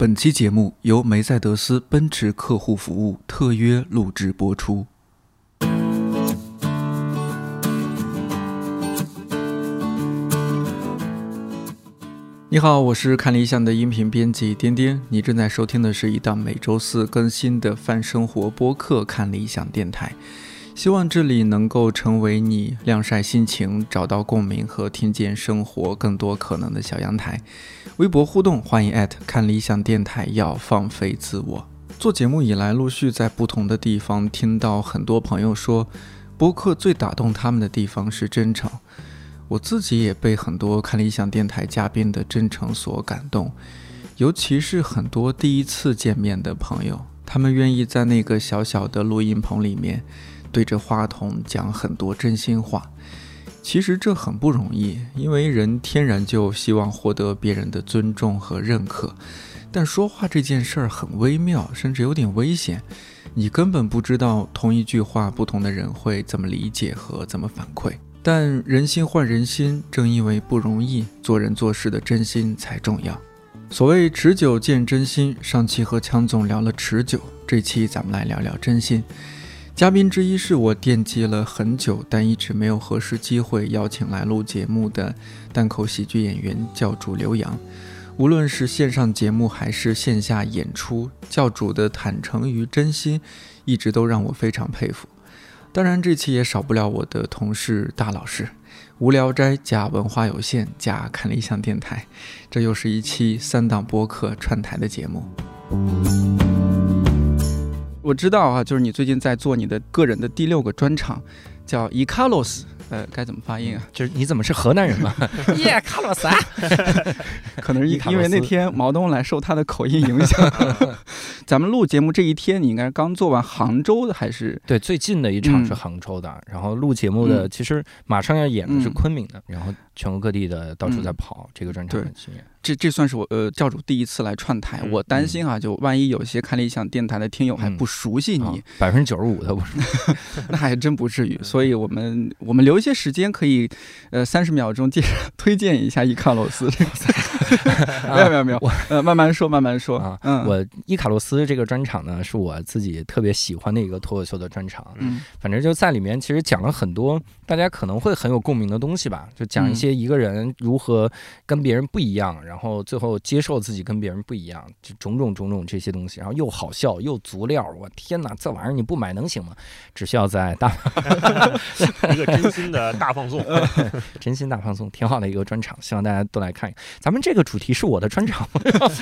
本期节目由梅赛德斯奔驰客户服务特约录制播出。你好，我是看理想的音频编辑颠颠。你正在收听的是一档每周四更新的泛生活播客《看理想电台》。希望这里能够成为你晾晒心情、找到共鸣和听见生活更多可能的小阳台。微博互动，欢迎艾特看理想电台。要放飞自我。做节目以来，陆续在不同的地方听到很多朋友说，播客最打动他们的地方是真诚。我自己也被很多看理想电台嘉宾的真诚所感动，尤其是很多第一次见面的朋友，他们愿意在那个小小的录音棚里面。对着话筒讲很多真心话，其实这很不容易，因为人天然就希望获得别人的尊重和认可。但说话这件事儿很微妙，甚至有点危险，你根本不知道同一句话不同的人会怎么理解和怎么反馈。但人心换人心，正因为不容易，做人做事的真心才重要。所谓持久见真心，上期和强总聊了持久，这期咱们来聊聊真心。嘉宾之一是我惦记了很久，但一直没有合适机会邀请来录节目的单口喜剧演员教主刘洋。无论是线上节目还是线下演出，教主的坦诚与真心，一直都让我非常佩服。当然，这期也少不了我的同事大老师。无聊斋加文化有限加看理想电台，这又是一期三档播客串台的节目。我知道啊，就是你最近在做你的个人的第六个专场，叫伊卡洛斯，呃，该怎么发音啊？就是你怎么是河南人嘛？耶，卡洛斯啊，可能是因为那天毛东来受他的口音影响。咱们录节目这一天，你应该是刚做完杭州的还是？对，最近的一场是杭州的，然后录节目的其实马上要演的是昆明的，然后全国各地的到处在跑这个专场的巡演。这这算是我呃教主第一次来串台，我担心啊，就万一有些看理想电台的听友还不熟悉你，百分之九十五的不是，那还真不至于。所以我们我们留一些时间，可以呃三十秒钟介绍 推荐一下伊卡洛斯这个赛。没有没有没有，我呃慢慢说慢慢说啊。嗯，我伊卡洛斯这个专场呢，是我自己特别喜欢的一个脱口秀的专场。嗯，反正就在里面，其实讲了很多大家可能会很有共鸣的东西吧，就讲一些一个人如何跟别人不一样。然后最后接受自己跟别人不一样，就种种种种这些东西，然后又好笑又足料，我天哪，这玩意儿你不买能行吗？只需要在大 一个真心的大放送，真心大放送，挺好的一个专场，希望大家都来看。咱们这个主题是我的专场，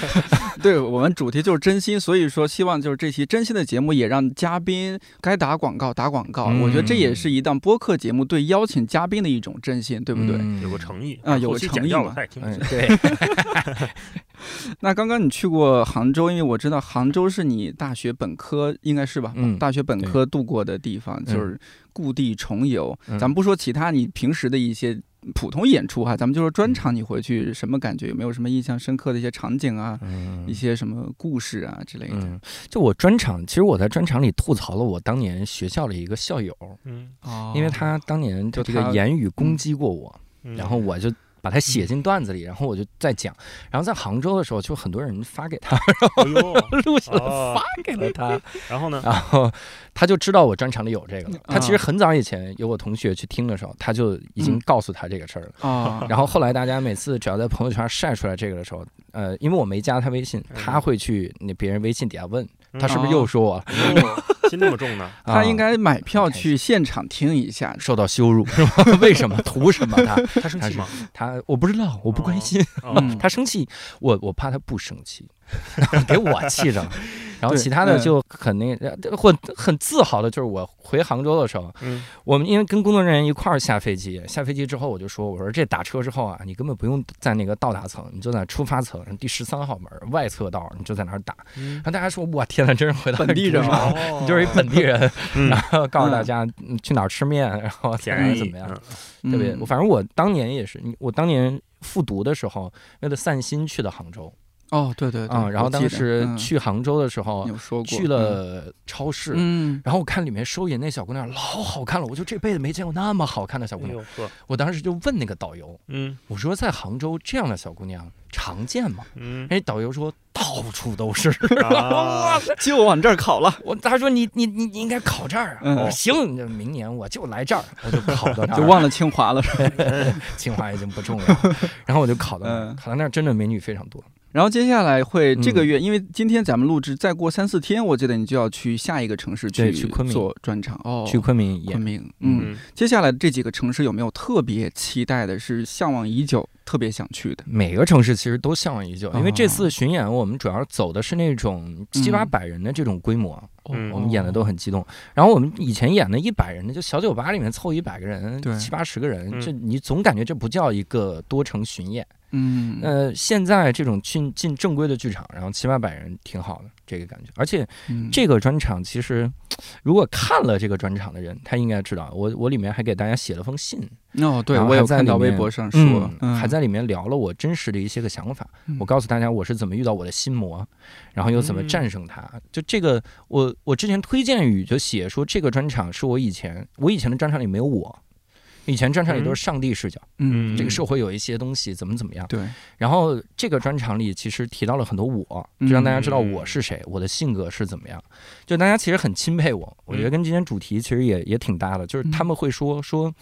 对我们主题就是真心，所以说希望就是这期真心的节目也让嘉宾该打广告打广告。我觉得这也是一档播客节目对邀请嘉宾的一种真心，对不对？有个诚意啊，有个诚意嘛，嗯对。那刚刚你去过杭州，因为我知道杭州是你大学本科应该是吧？嗯，大学本科度过的地方，就是故地重游。咱们不说其他，你平时的一些普通演出哈，咱们就说专场，你回去什么感觉？有没有什么印象深刻的一些场景啊？一些什么故事啊之类的？就我专场，其实我在专场里吐槽了我当年学校的一个校友，嗯，因为他当年就这个言语攻击过我，然后我就。把它写进段子里，然后我就再讲。然后在杭州的时候，就很多人发给他，然后录下来发给了他。然后呢？然后他就知道我专场里有这个了。他其实很早以前有我同学去听的时候，他就已经告诉他这个事儿了。啊。然后后来大家每次只要在朋友圈晒出来这个的时候，呃，因为我没加他微信，他会去那别人微信底下问他是不是又说我。心那么重呢？他应该买票去现场听一下，受到羞辱是吗？为什么？图什么？他他生气吗？他我不知道，我不关心。他生气，我我怕他不生气。给我气着了，然后其他的就很那或很自豪的，就是我回杭州的时候，我们因为跟工作人员一块儿下飞机，下飞机之后我就说，我说这打车之后啊，你根本不用在那个到达层，你就在出发层第十三号门外侧道，你就在那儿打。然后大家说，我天呐，真是回到本地人吗？你就是一本地人，然后告诉大家去哪儿吃面，然后怎么怎么样，特别。反正我当年也是，我当年复读的时候，为了散心去的杭州。哦，对对啊，然后当时去杭州的时候，去了超市，嗯，然后我看里面收银那小姑娘老好看了，我就这辈子没见过那么好看的小姑娘。我当时就问那个导游，嗯，我说在杭州这样的小姑娘常见吗？嗯，哎，导游说。到处都是。啊，就往这儿考了，我他说你你你你应该考这儿啊。嗯我说行，那明年我就来这儿，我就考到这儿。就 忘了清华了。是吧清华已经不重要了，然后我就考到那儿，嗯考到那儿真的美女非常多。然后接下来会这个嗯月，因为今天咱们录制，再过三四天，我记得你就要去下一个城市对去昆明做专场哦，去昆明演昆，明，嗯，嗯，接下来这几个城市有没有特别期待的，是向往已久、特别想去的？每个城市其实都向往已久，因为这哦次巡演我们主要走的是那种七八嗯。百人的这种规模，嗯。我们演的都很激动。然后我们以前演的一百人的，就小酒吧里面凑一百个人，七八十个人，嗯。这你总感觉这不叫一个多城巡演。嗯，呃，现在这种进进正规的剧场，然后七八百人挺好的，这个感觉。而且嗯这个专场其实，如果看了这个专场的人，他应该知道，我我里面还给大家写了封信，哦，对我有还在微博上说，嗯，还在里面聊了我真实的一些个想法。嗯我告诉大家我是怎么遇到我的心魔，然后又怎么战胜它。就这个，我我之前推荐语就写说，这个专场是我以前我以前的专场里没有我，以前专场里都是上帝视角，嗯，这个社会有一些东西怎么怎么样。对，然后这个专场里其实提到了很多我，就让大家知道我是谁，我的性格是怎么样。就大家其实很钦佩我，我觉得跟今天主题其实也也挺搭的，就是他们会说说。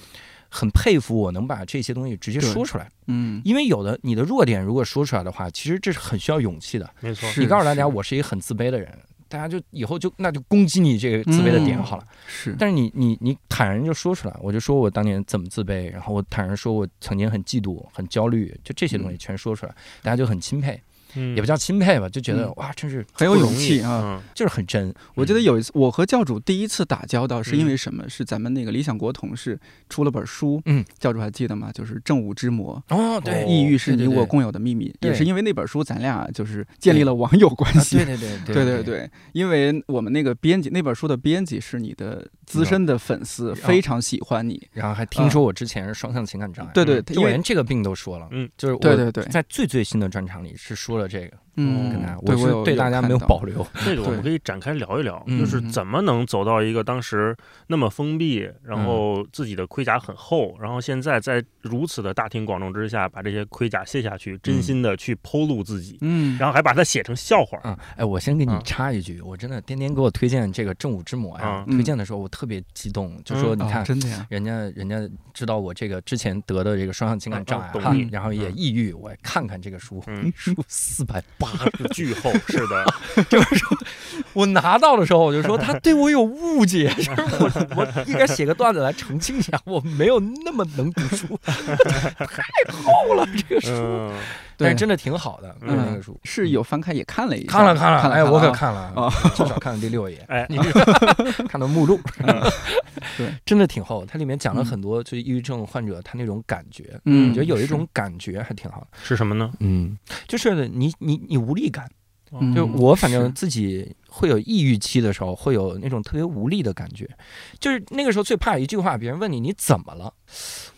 很佩服我能把这些东西直接说出来，嗯，因为有的你的弱点如果说出来的话，其实这是很需要勇气的。没错，你告诉大家我是一个很自卑的人，大家就以后就那就攻击你这个自卑的点嗯好了。是，但是你你你坦然就说出来，我就说我当年怎么自卑，然后我坦然说我曾经很嫉妒、很焦虑，就这些东西全说出来，大家就很钦佩，嗯也不叫钦佩吧，就觉得嗯哇，真是很有勇气啊。嗯就是很真。我记得有一次，我和教主第一次打交道是因为什么？是咱们那个理想国同事出了本书，嗯，教主还记得吗？就是《正午之魔》。哦，对，哦抑郁是你我共有的秘密，对也是因为那本书，咱俩就是建立了网友关啊系。对对对对对对对，因为我们那个编辑那本书的编辑是你的资深的粉丝，非常喜欢你。然后还听说我之前是双向情感障碍，对对，我连这个病都说了，嗯，就是我对对对在最最新的专场里是说了这个，嗯，跟大家，对我是对大家没有保。留，这个我们可以展开聊一聊，嗯就是怎么能走到一个当时那么封闭，然后嗯自己的盔甲很厚，然后现在在如此的大庭广众之下把这些盔甲卸下去，真心的去剖露自己，嗯，然后还把它写成笑话。嗯，哎，我先给你嗯插一句，我真的天天给我推荐这个《正午之魔》呀，嗯推荐的时候我特别激动，就说你看。真的呀，人家人家知道我这个之前得的这个双向情感障碍然后也抑郁，我看看这个书，嗯，书四百八，巨厚，是的，就是说我拿到的时候我就说他对我有误解，就是我我应该写个段子来澄清一下，我没有那么能读书，太厚了这个书，嗯，但是对真的挺好的，嗯。那个书。是有翻开也看了一下，看了看了，看了，哎，我可啊看了，哦。至少看了第六页。哎，你 看到目录，对，真的挺厚。它里面讲了很多，就是抑郁症患者他那种感觉，嗯。我觉得有一种感觉还挺好的。是。什么呢？嗯，就是你你你无力感，嗯就我反正自己会有抑郁期的时候，会有那种特别无力的感觉。就是那个时候最怕一句话，别人问你你怎么了，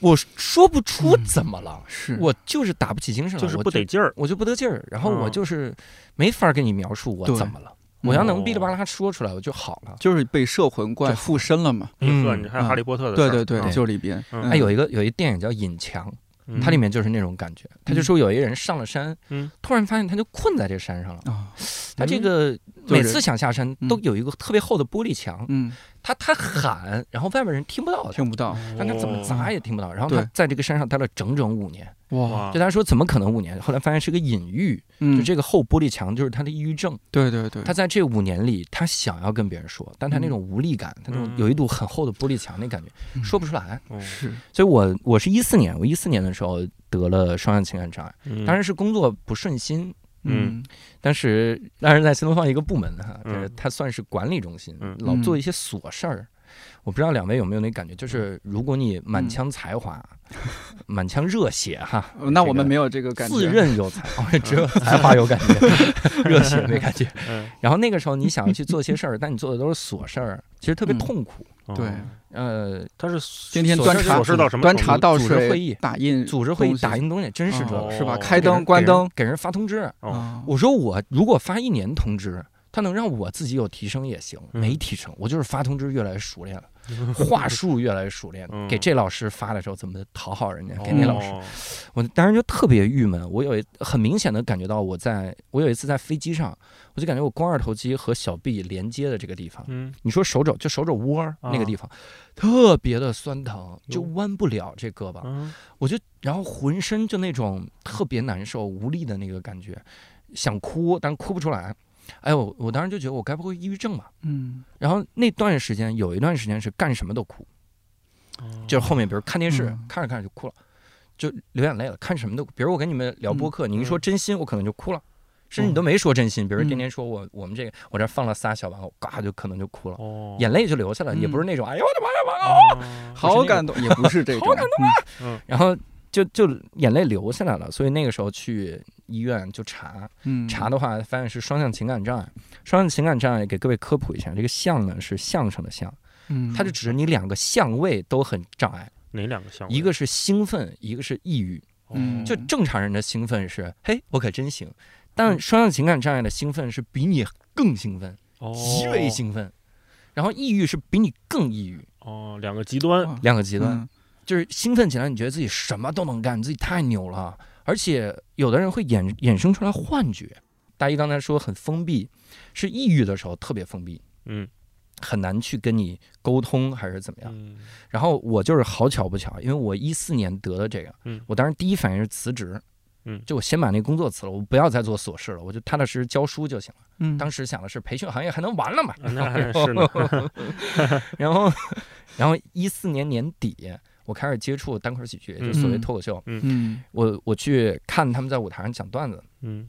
我说不出嗯怎么了，是我就是打不起精神了，就是不得劲儿。我就不得劲儿，然后我嗯就是没法跟你描述我怎么了。我要能哦哔哩吧啦说出来，我就好了。就是被摄魂怪附身了嘛。嗯你还有哈利波特的？对对对，对就里边，嗯嗯还有一个有一电影叫《隐墙》，嗯它里面就是那种感觉。他就说有一个人上了山，嗯突然发现他就困在这山上了。啊，他这个就是每次想下山嗯。都有一个特别厚的玻璃墙，嗯，他他喊，然后外面人听不到，听不到，但他怎么砸也听不到。然后他在这个山上待了整整五年，哇，哇。就他说怎么可能五年？后来发现是个隐喻，嗯。就，这个厚玻璃墙就是他的抑郁症。对对对，他在这五年里，他想要跟别人说，但他那种无力感，他那种嗯。有一堵很厚的玻璃墙那感觉，嗯。说不出来。哦是，所以我我是一四年，我一四年的时候得了双向情感障碍，嗯。当然是工作不顺心，嗯。当时当时在新东方一个部门哈，嗯就是它算是管理中心嗯，老做一些琐事儿。我不知道两位有没有那感觉，就是如果你满腔才华、满腔热血哈，呃那我们没有有这个感觉，自认有才，哦 只有才华有感觉，热血没感觉。嗯。然后那个时候你想要去做些事儿，但你做的都是琐事儿，其实特别嗯。痛苦。哦。对呃，他是天天端茶琐事到什么端茶倒水组织会议打印组织会议打印东西真是这是吧？哦。开灯关灯，给人发通知。我说我如果发一年通知，它能让我自己有提升也行，没提升，我就是发通知越来越熟练了。话术越来越熟练，给这老师发的时候怎么讨好人家？给那老师，我当时就特别郁闷。我有一很明显的感觉到，我在我有一次在飞机上，我就感觉我肱二头肌和小臂连接的这个地方，嗯，你说手肘就手肘窝那个地方，特别的酸疼，就弯不了这胳膊，我就然后浑身就那种特别难受、无力的那个感觉，想哭，但哭不出来。哎，我我当时就觉得我该不会抑郁症吧？嗯，然后那段时间有一段时间是干什么都哭，就是后面比如看电视看着看着就哭了，就流眼泪了。看什么都，比如我跟你们聊播客，你一说真心，我可能就哭了，甚至你都没说真心，比如天天说我我们这个我这放了仨小玩偶，嘎就可能就哭了，眼泪就流下来，也不是那种哎呦我的妈呀，玩偶好感动，也不是这种，好感动啊，嗯，然后。就就眼泪流下来了，所以那个时候去医院就查，查的话发现是双向情感障碍。双向情感障碍给各位科普一下，这个“相”呢是相声的“相”，嗯，它就指你两个相位都很障碍。哪两个相？一个是兴奋，一个是抑郁。嗯，就正常人的兴奋是嘿我可真行，但双向情感障碍的兴奋是比你更兴奋，极为兴奋。然后抑郁是比你更抑郁。哦，两个极端，两个极端。就是兴奋起来，你觉得自己什么都能干，自己太牛了。而且有的人会衍衍生出来幻觉。大一刚才说很封闭，是抑郁的时候特别封闭，嗯，很难去跟你沟通还是怎么样。然后我就是好巧不巧，因为我一四年得的这个，嗯，我当时第一反应是辞职，嗯，就我先把那工作辞了，我不要再做琐事了，我就踏踏实实教书就行了。嗯，当时想的是培训行业还能完了嘛？然后，然后一四年年底。我开始接触单口喜剧，就所谓脱口秀。嗯，我我去看他们在舞台上讲段子。嗯，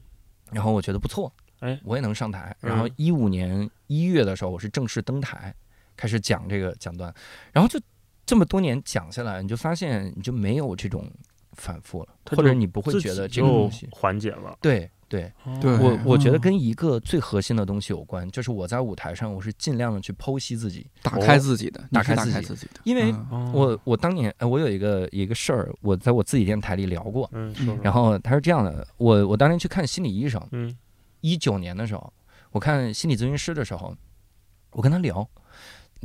然后我觉得不错，哎，我也能上台。然后一五年一月的时候，我是正式登台，开始讲这个讲段。然后就这么多年讲下来，你就发现你就没有这种反复了，或者你不会觉得这个东西缓解了。对。对，我我觉得跟一个最核心的东西有关，就是我在舞台上，我是尽量的去剖析自己，打开自己的，打开自己的。因为我我当年，我有一个一个事儿，我在我自己电台里聊过，然后他是这样的，我我当年去看心理医生，一九年的时候，我看心理咨询师的时候，我跟他聊。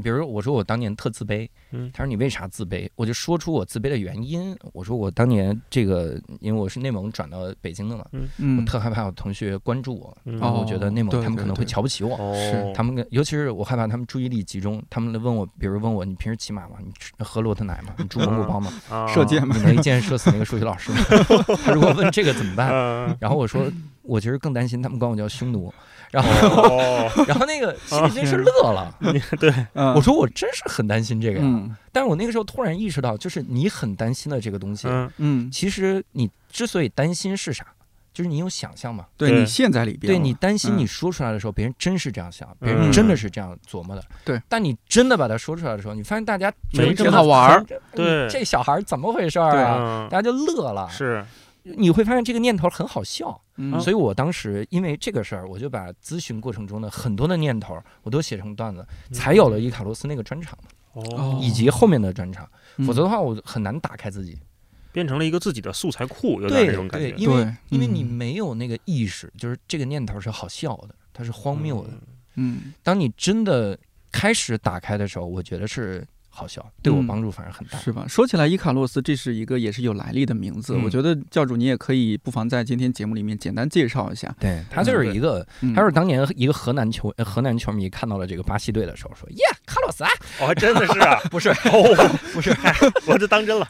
比如我说我当年特自卑，他说你为啥自卑？我就说出我自卑的原因。我说我当年这个，因为我是内蒙转到北京的嘛，我特害怕我同学关注我，然后我觉得内蒙他们可能会瞧不起我，他们尤其是我害怕他们注意力集中，他们问我，比如问我你平时骑马吗？你喝骆驼奶吗？你住蒙古包吗？射箭吗？你能一箭射死那个数学老师吗？他如果问这个怎么办？然后我说我其实更担心他们管我叫匈奴。然后，然后那个心理咨询师乐了。对，我说我真是很担心这个呀。但是我那个时候突然意识到，就是你很担心的这个东西，嗯，其实你之所以担心是啥？就是你有想象嘛？对你陷在里边。对你担心你说出来的时候，别人真是这样想，别人真的是这样琢磨的。对。但你真的把它说出来的时候，你发现大家没这么好玩儿。对，这小孩怎么回事啊？大家就乐了。是。你会发现这个念头很好笑，所以我当时因为这个事儿，我就把咨询过程中的很多的念头我都写成段子，才有了伊卡洛斯那个专场哦，以及后面的专场。否则的话，我很难打开自己，变成了一个自己的素材库，有点这种感觉。因为因为你没有那个意识，就是这个念头是好笑的，它是荒谬的。嗯，当你真的开始打开的时候，我觉得是。好笑，对我帮助反而很大，是吧？说起来，伊卡洛斯这是一个也是有来历的名字。我觉得教主你也可以不妨在今天节目里面简单介绍一下。对他就是一个，他是当年一个河南球河南球迷看到了这个巴西队的时候说：“ 耶，卡洛斯啊！”哦，真的是啊，不是哦，不是，我这当真了。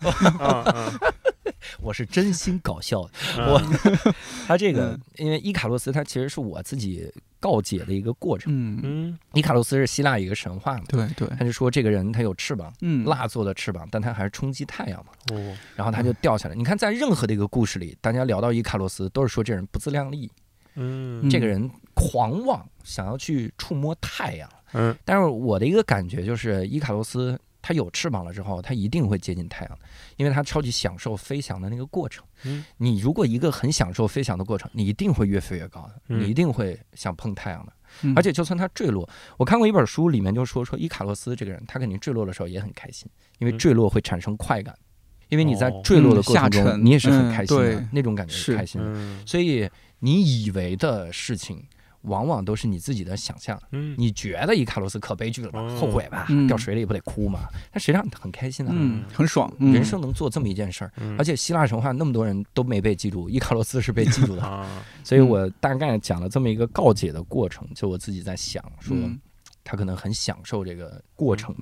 我是真心搞笑。我 他这个，因为伊卡洛斯他其实是我自己。告解的一个过程。嗯嗯，伊卡洛斯是希腊一个神话嘛？对对，他就说这个人他有翅膀，嗯，蜡做的翅膀，但他还是冲击太阳嘛。哦，然后他就掉下来。你看，在任何的一个故事里，大家聊到伊卡洛斯，都是说这人不自量力，嗯，这个人狂妄，想要去触摸太阳。嗯，但是我的一个感觉就是，伊卡洛斯。它有翅膀了之后，它一定会接近太阳，因为它超级享受飞翔的那个过程。嗯，你如果一个很享受飞翔的过程，你一定会越飞越高的，你一定会想碰太阳的。而且就算它坠落，我看过一本书，里面就说说伊卡洛斯这个人，他肯定坠落的时候也很开心，因为坠落会产生快感，因为你在坠落的过程中，你也是很开心的，那种感觉是开心的。所以你以为的事情。往往都是你自己的想象。嗯，你觉得伊卡洛斯可悲剧了吧？哦后悔吧？嗯掉水里不得哭吗？但实际上很开心的。嗯，很爽，嗯人生能做这么一件事儿，嗯而且希腊神话那么多人都没被记住，伊卡洛斯是被记住的，啊，所以我大概讲了这么一个告解的过程。就我自己在想，说嗯他可能很享受这个过程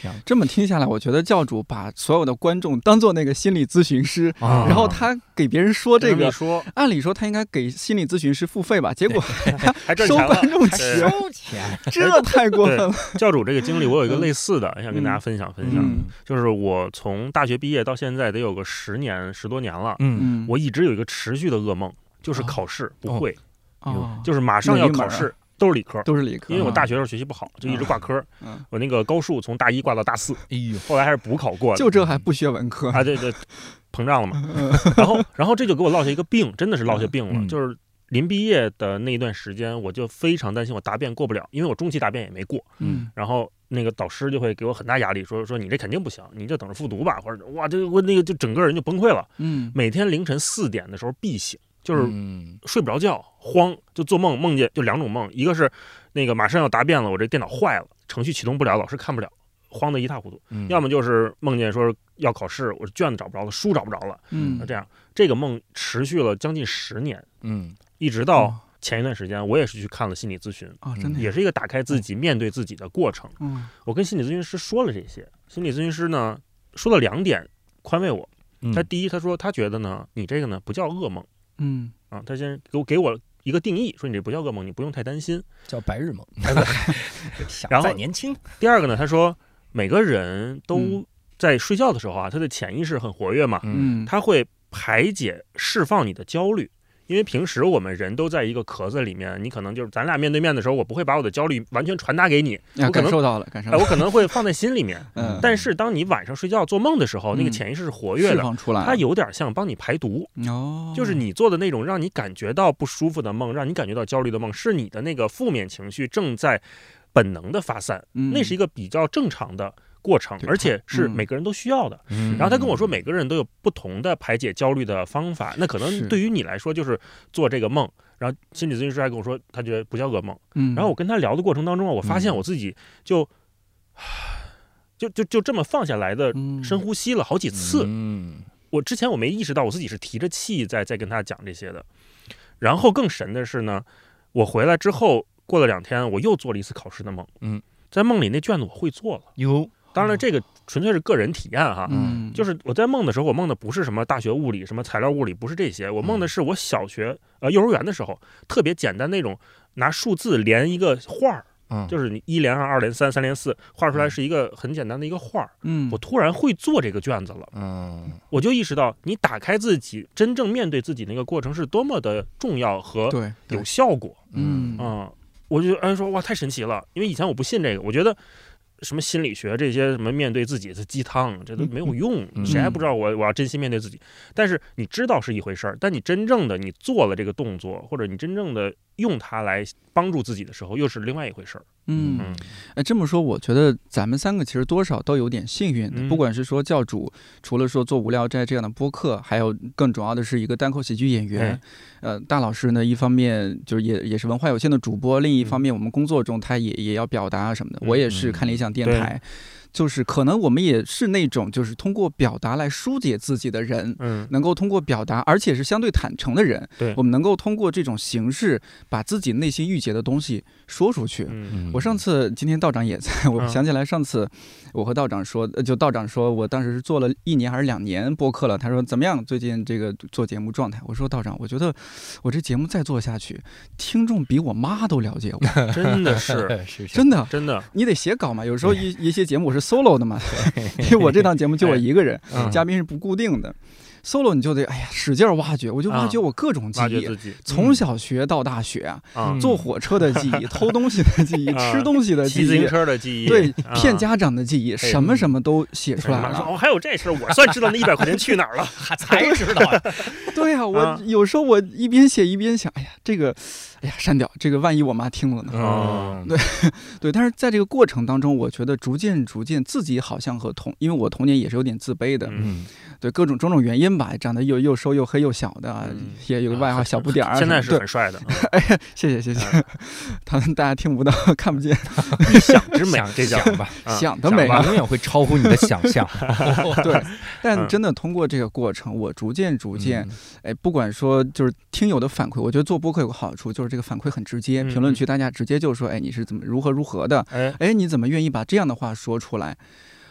这样。这么听下来，我觉得教主把所有的观众当做那个心理咨询师，啊。然后他给别人说这个，按理说他应该给心理咨询师付费吧，结果 还赚收。观众钱，收钱，这太过分了。教主这个经历，我有一个类似的，想跟大家分享分享。嗯。就是我从大学毕业到现在得有个十年十多年了，嗯，嗯，我一直有一个持续的噩梦，就是哦。考试不会，哦。就是马上要考试，都是理科。都是理科，因为我大学时候学习不好，就一直挂科。嗯，我那个高数从大一挂到大四，哎呦，后来还是补考过的。就这还不学文科，啊，对对，膨胀了嘛。然后，然后这就给我落下一个病，真的是落下病了。嗯就是临毕业的那一段时间，我就非常担心我答辩过不了，因为我中期答辩也没过。嗯然后那个导师就会给我很大压力，说说你这肯定不行，你就等着复读吧，或者哇，这我那个就整个人就崩溃了。嗯每天凌晨四点的时候必醒，就是嗯。睡不着觉，慌，就做梦，梦见就两种梦，一个是那个马上要答辩了，我这电脑坏了，程序启动不了，老师看不了，慌得一塌糊涂；嗯。要么就是梦见说要考试，我卷子找不着了，书找不着了，嗯。那这样。这个梦持续了将近十年，嗯一直到前一段时间，我也是去看了心理咨询，啊，真的也是一个打开自己、面对自己的过程。嗯。我跟心理咨询师说了这些，心理咨询师呢说了两点宽慰我。嗯。他第一，他说他觉得呢，你这个呢不叫噩梦嗯啊，他先给我给我一个定义，说你这不叫噩梦，你不用太担心。叫白日梦，想 然后年轻，第二个呢，他说每个人都嗯在睡觉的时候啊，他的潜意识很活跃嘛，嗯，他会排解、释放你的焦虑。因为平时我们人都在一个壳子里面，你可能就是咱俩面对面的时候，我不会把我的焦虑完全传达给你，我可能感受到了，感受哎，到了，我可能会放在心里面。嗯，但是当你晚上睡觉做梦的时候，那个嗯潜意识是活跃的，它有点像帮你排毒，哦，就是你做的那种让你感觉到不舒服的梦，让你感觉到焦虑的梦，是你的那个负面情绪正在本能的发散，嗯那是一个比较正常的过程，而且是嗯每个人都需要的。嗯然后他跟我说，每个人都有不同的排解焦虑的方法。那可能对于你来说就是做这个梦，然后心理咨询师还跟我说，他觉得不叫噩梦。嗯，然后我跟他聊的过程当中啊，我发现嗯我自己就就就就这么放下来的嗯深呼吸了好几次。嗯我之前我没意识到我自己是提着气在在跟他讲这些的。然后更神的是呢，我回来之后过了两天，我又做了一次考试的梦。嗯，在梦里那卷子我会做了。有当然，这个纯粹是个人体验哈。嗯，就是我在梦的时候，我梦的不是什么大学物理、什么材料物理，不是这些。我梦的是我小学呃幼儿园的时候，特别简单那种拿数字连一个画儿，嗯就是你一连二、二连三、三连四，画出来是一个很简单的一个画儿。嗯，我突然会做这个卷子了，嗯我就意识到你打开自己，真正面对自己那个过程是多么的重要和有效果。嗯嗯，我就哎说哇太神奇了，因为以前我不信这个，我觉得什么心理学这些什么面对自己的鸡汤，这都没有用，嗯谁还不知道我我要真心面对自己？但是你知道是一回事儿，但你真正的你做了这个动作，或者你真正的用它来帮助自己的时候，又是另外一回事儿。嗯。嗯哎，这么说，我觉得咱们三个其实多少都有点幸运的。嗯不管是说教主，除了说做无聊斋这样的播客，还有更主要的是一个单口喜剧演员。哎呃，大老师呢，一方面就是也也是文化有限的主播，另一方面我们工作中他也也要表达什么的。嗯我也是看理想电台。就是可能我们也是那种就是通过表达来疏解自己的人，嗯。能够通过表达，而且是相对坦诚的人，对。我们能够通过这种形式把自己内心郁结的东西说出去。嗯我上次今天道长也在，我嗯想起来上次我和道长说，呃就道长说我当时是做了一年还是两年播客了，他说怎么样？最近这个做节目状态？我说道长，我觉得我这节目再做下去，听众比我妈都了解我，真的是 真的。真的，你得写稿嘛，有时候一一些节目我是 solo 的嘛，因为我这档节目就我一个人，嗯嘉宾是不固定的，solo 你就得哎呀使劲儿挖掘，我就挖掘我各种记忆，从小学到大学啊，坐火车的记忆，偷东西的记忆，啊吃东西的记骑自行忆，车的记忆，对，啊骗家长的记忆，什么什么都写出来了。哎哦，还有这事儿，我算知道那一百块钱去哪儿了。还才知道呀，对呀、我啊有时候我一边写一边想，哎呀，这个，哎呀，删掉这个，万一我妈听了呢？哦，对对，但是在这个过程当中，我觉得逐渐逐渐自己好像和童，因为我童年也是有点自卑的，嗯，对各种种种原因吧，长得又又瘦又黑又小的，也有个外号小不点儿。现在是很帅的，哎呀，谢谢谢谢，他们大家听不到看不见，一想之美，这叫吧，想的美啊，永远会超乎你的想象。对，但真的通过这个过程，我逐渐逐渐，哎，不管说就是听友的反馈，我觉得做播客有个好处，就是这个反馈很直接，评论区大家直接就说，哎，你是怎么如何如何的，哎哎，你怎么愿意把这样的话说出来？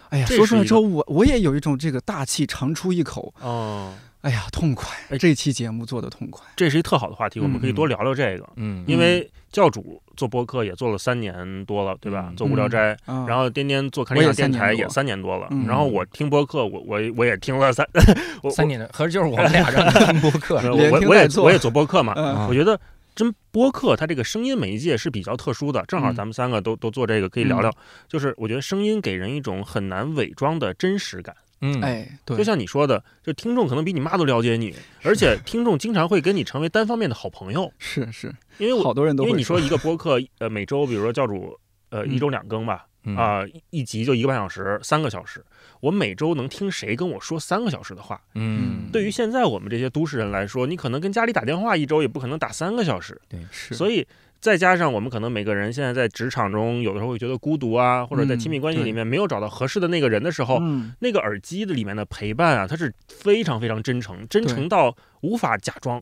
哎呀，说出来之后，我我也有一种这个大气长出一口哦。哎呀，痛快！这期节目做的痛快，这是一特好的话题，我们可以多聊聊这个。嗯，因为教主做播客也做了三年多了，对吧？做无聊斋，然后颠颠做看理想电台也三年多了。然后我听播客，我我我也听了三 三年的，合着就是我们俩人 听播客。我我也我也做播客嘛。我觉得真播客它这个声音媒介是比较特殊的，正好咱们三个都都做这个，可以聊聊。就是我觉得声音给人一种很难伪装的真实感。嗯，哎，对，就像你说的，就听众可能比你妈都了解你，而且听众经常会跟你成为单方面的好朋友。是是，因为好多人都因为你说 一个播客，呃，每周比如说教主，呃，一周两更吧，啊，一集就一个半小时，三个小时，我每周能听谁跟我说三个小时的话？嗯，对于现在我们这些都市人来说，你可能跟家里打电话一周也不可能打三个小时。对，是，所以。再加上我们可能每个人现在在职场中，有的时候会觉得孤独啊，或者在亲密关系里面没有找到合适的那个人的时候，那个耳机的里面的陪伴啊，它是非常非常真诚，真诚到无法假装。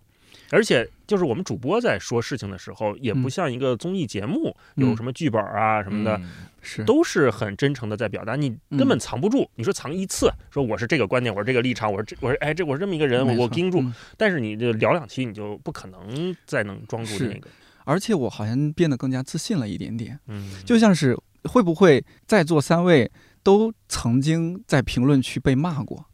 而且就是我们主播在说事情的时候，也不像一个综艺节目有什么剧本啊什么的，是都是很真诚的在表达，你根本藏不住。你说藏一次，说我是这个观点，我是这个立场，我是这我是哎这我是这么一个人，我盯住。但是你这聊两期，你就不可能再能装住那个。而且我好像变得更加自信了一点点，嗯，就像是会不会在座三位都曾经在评论区被骂过，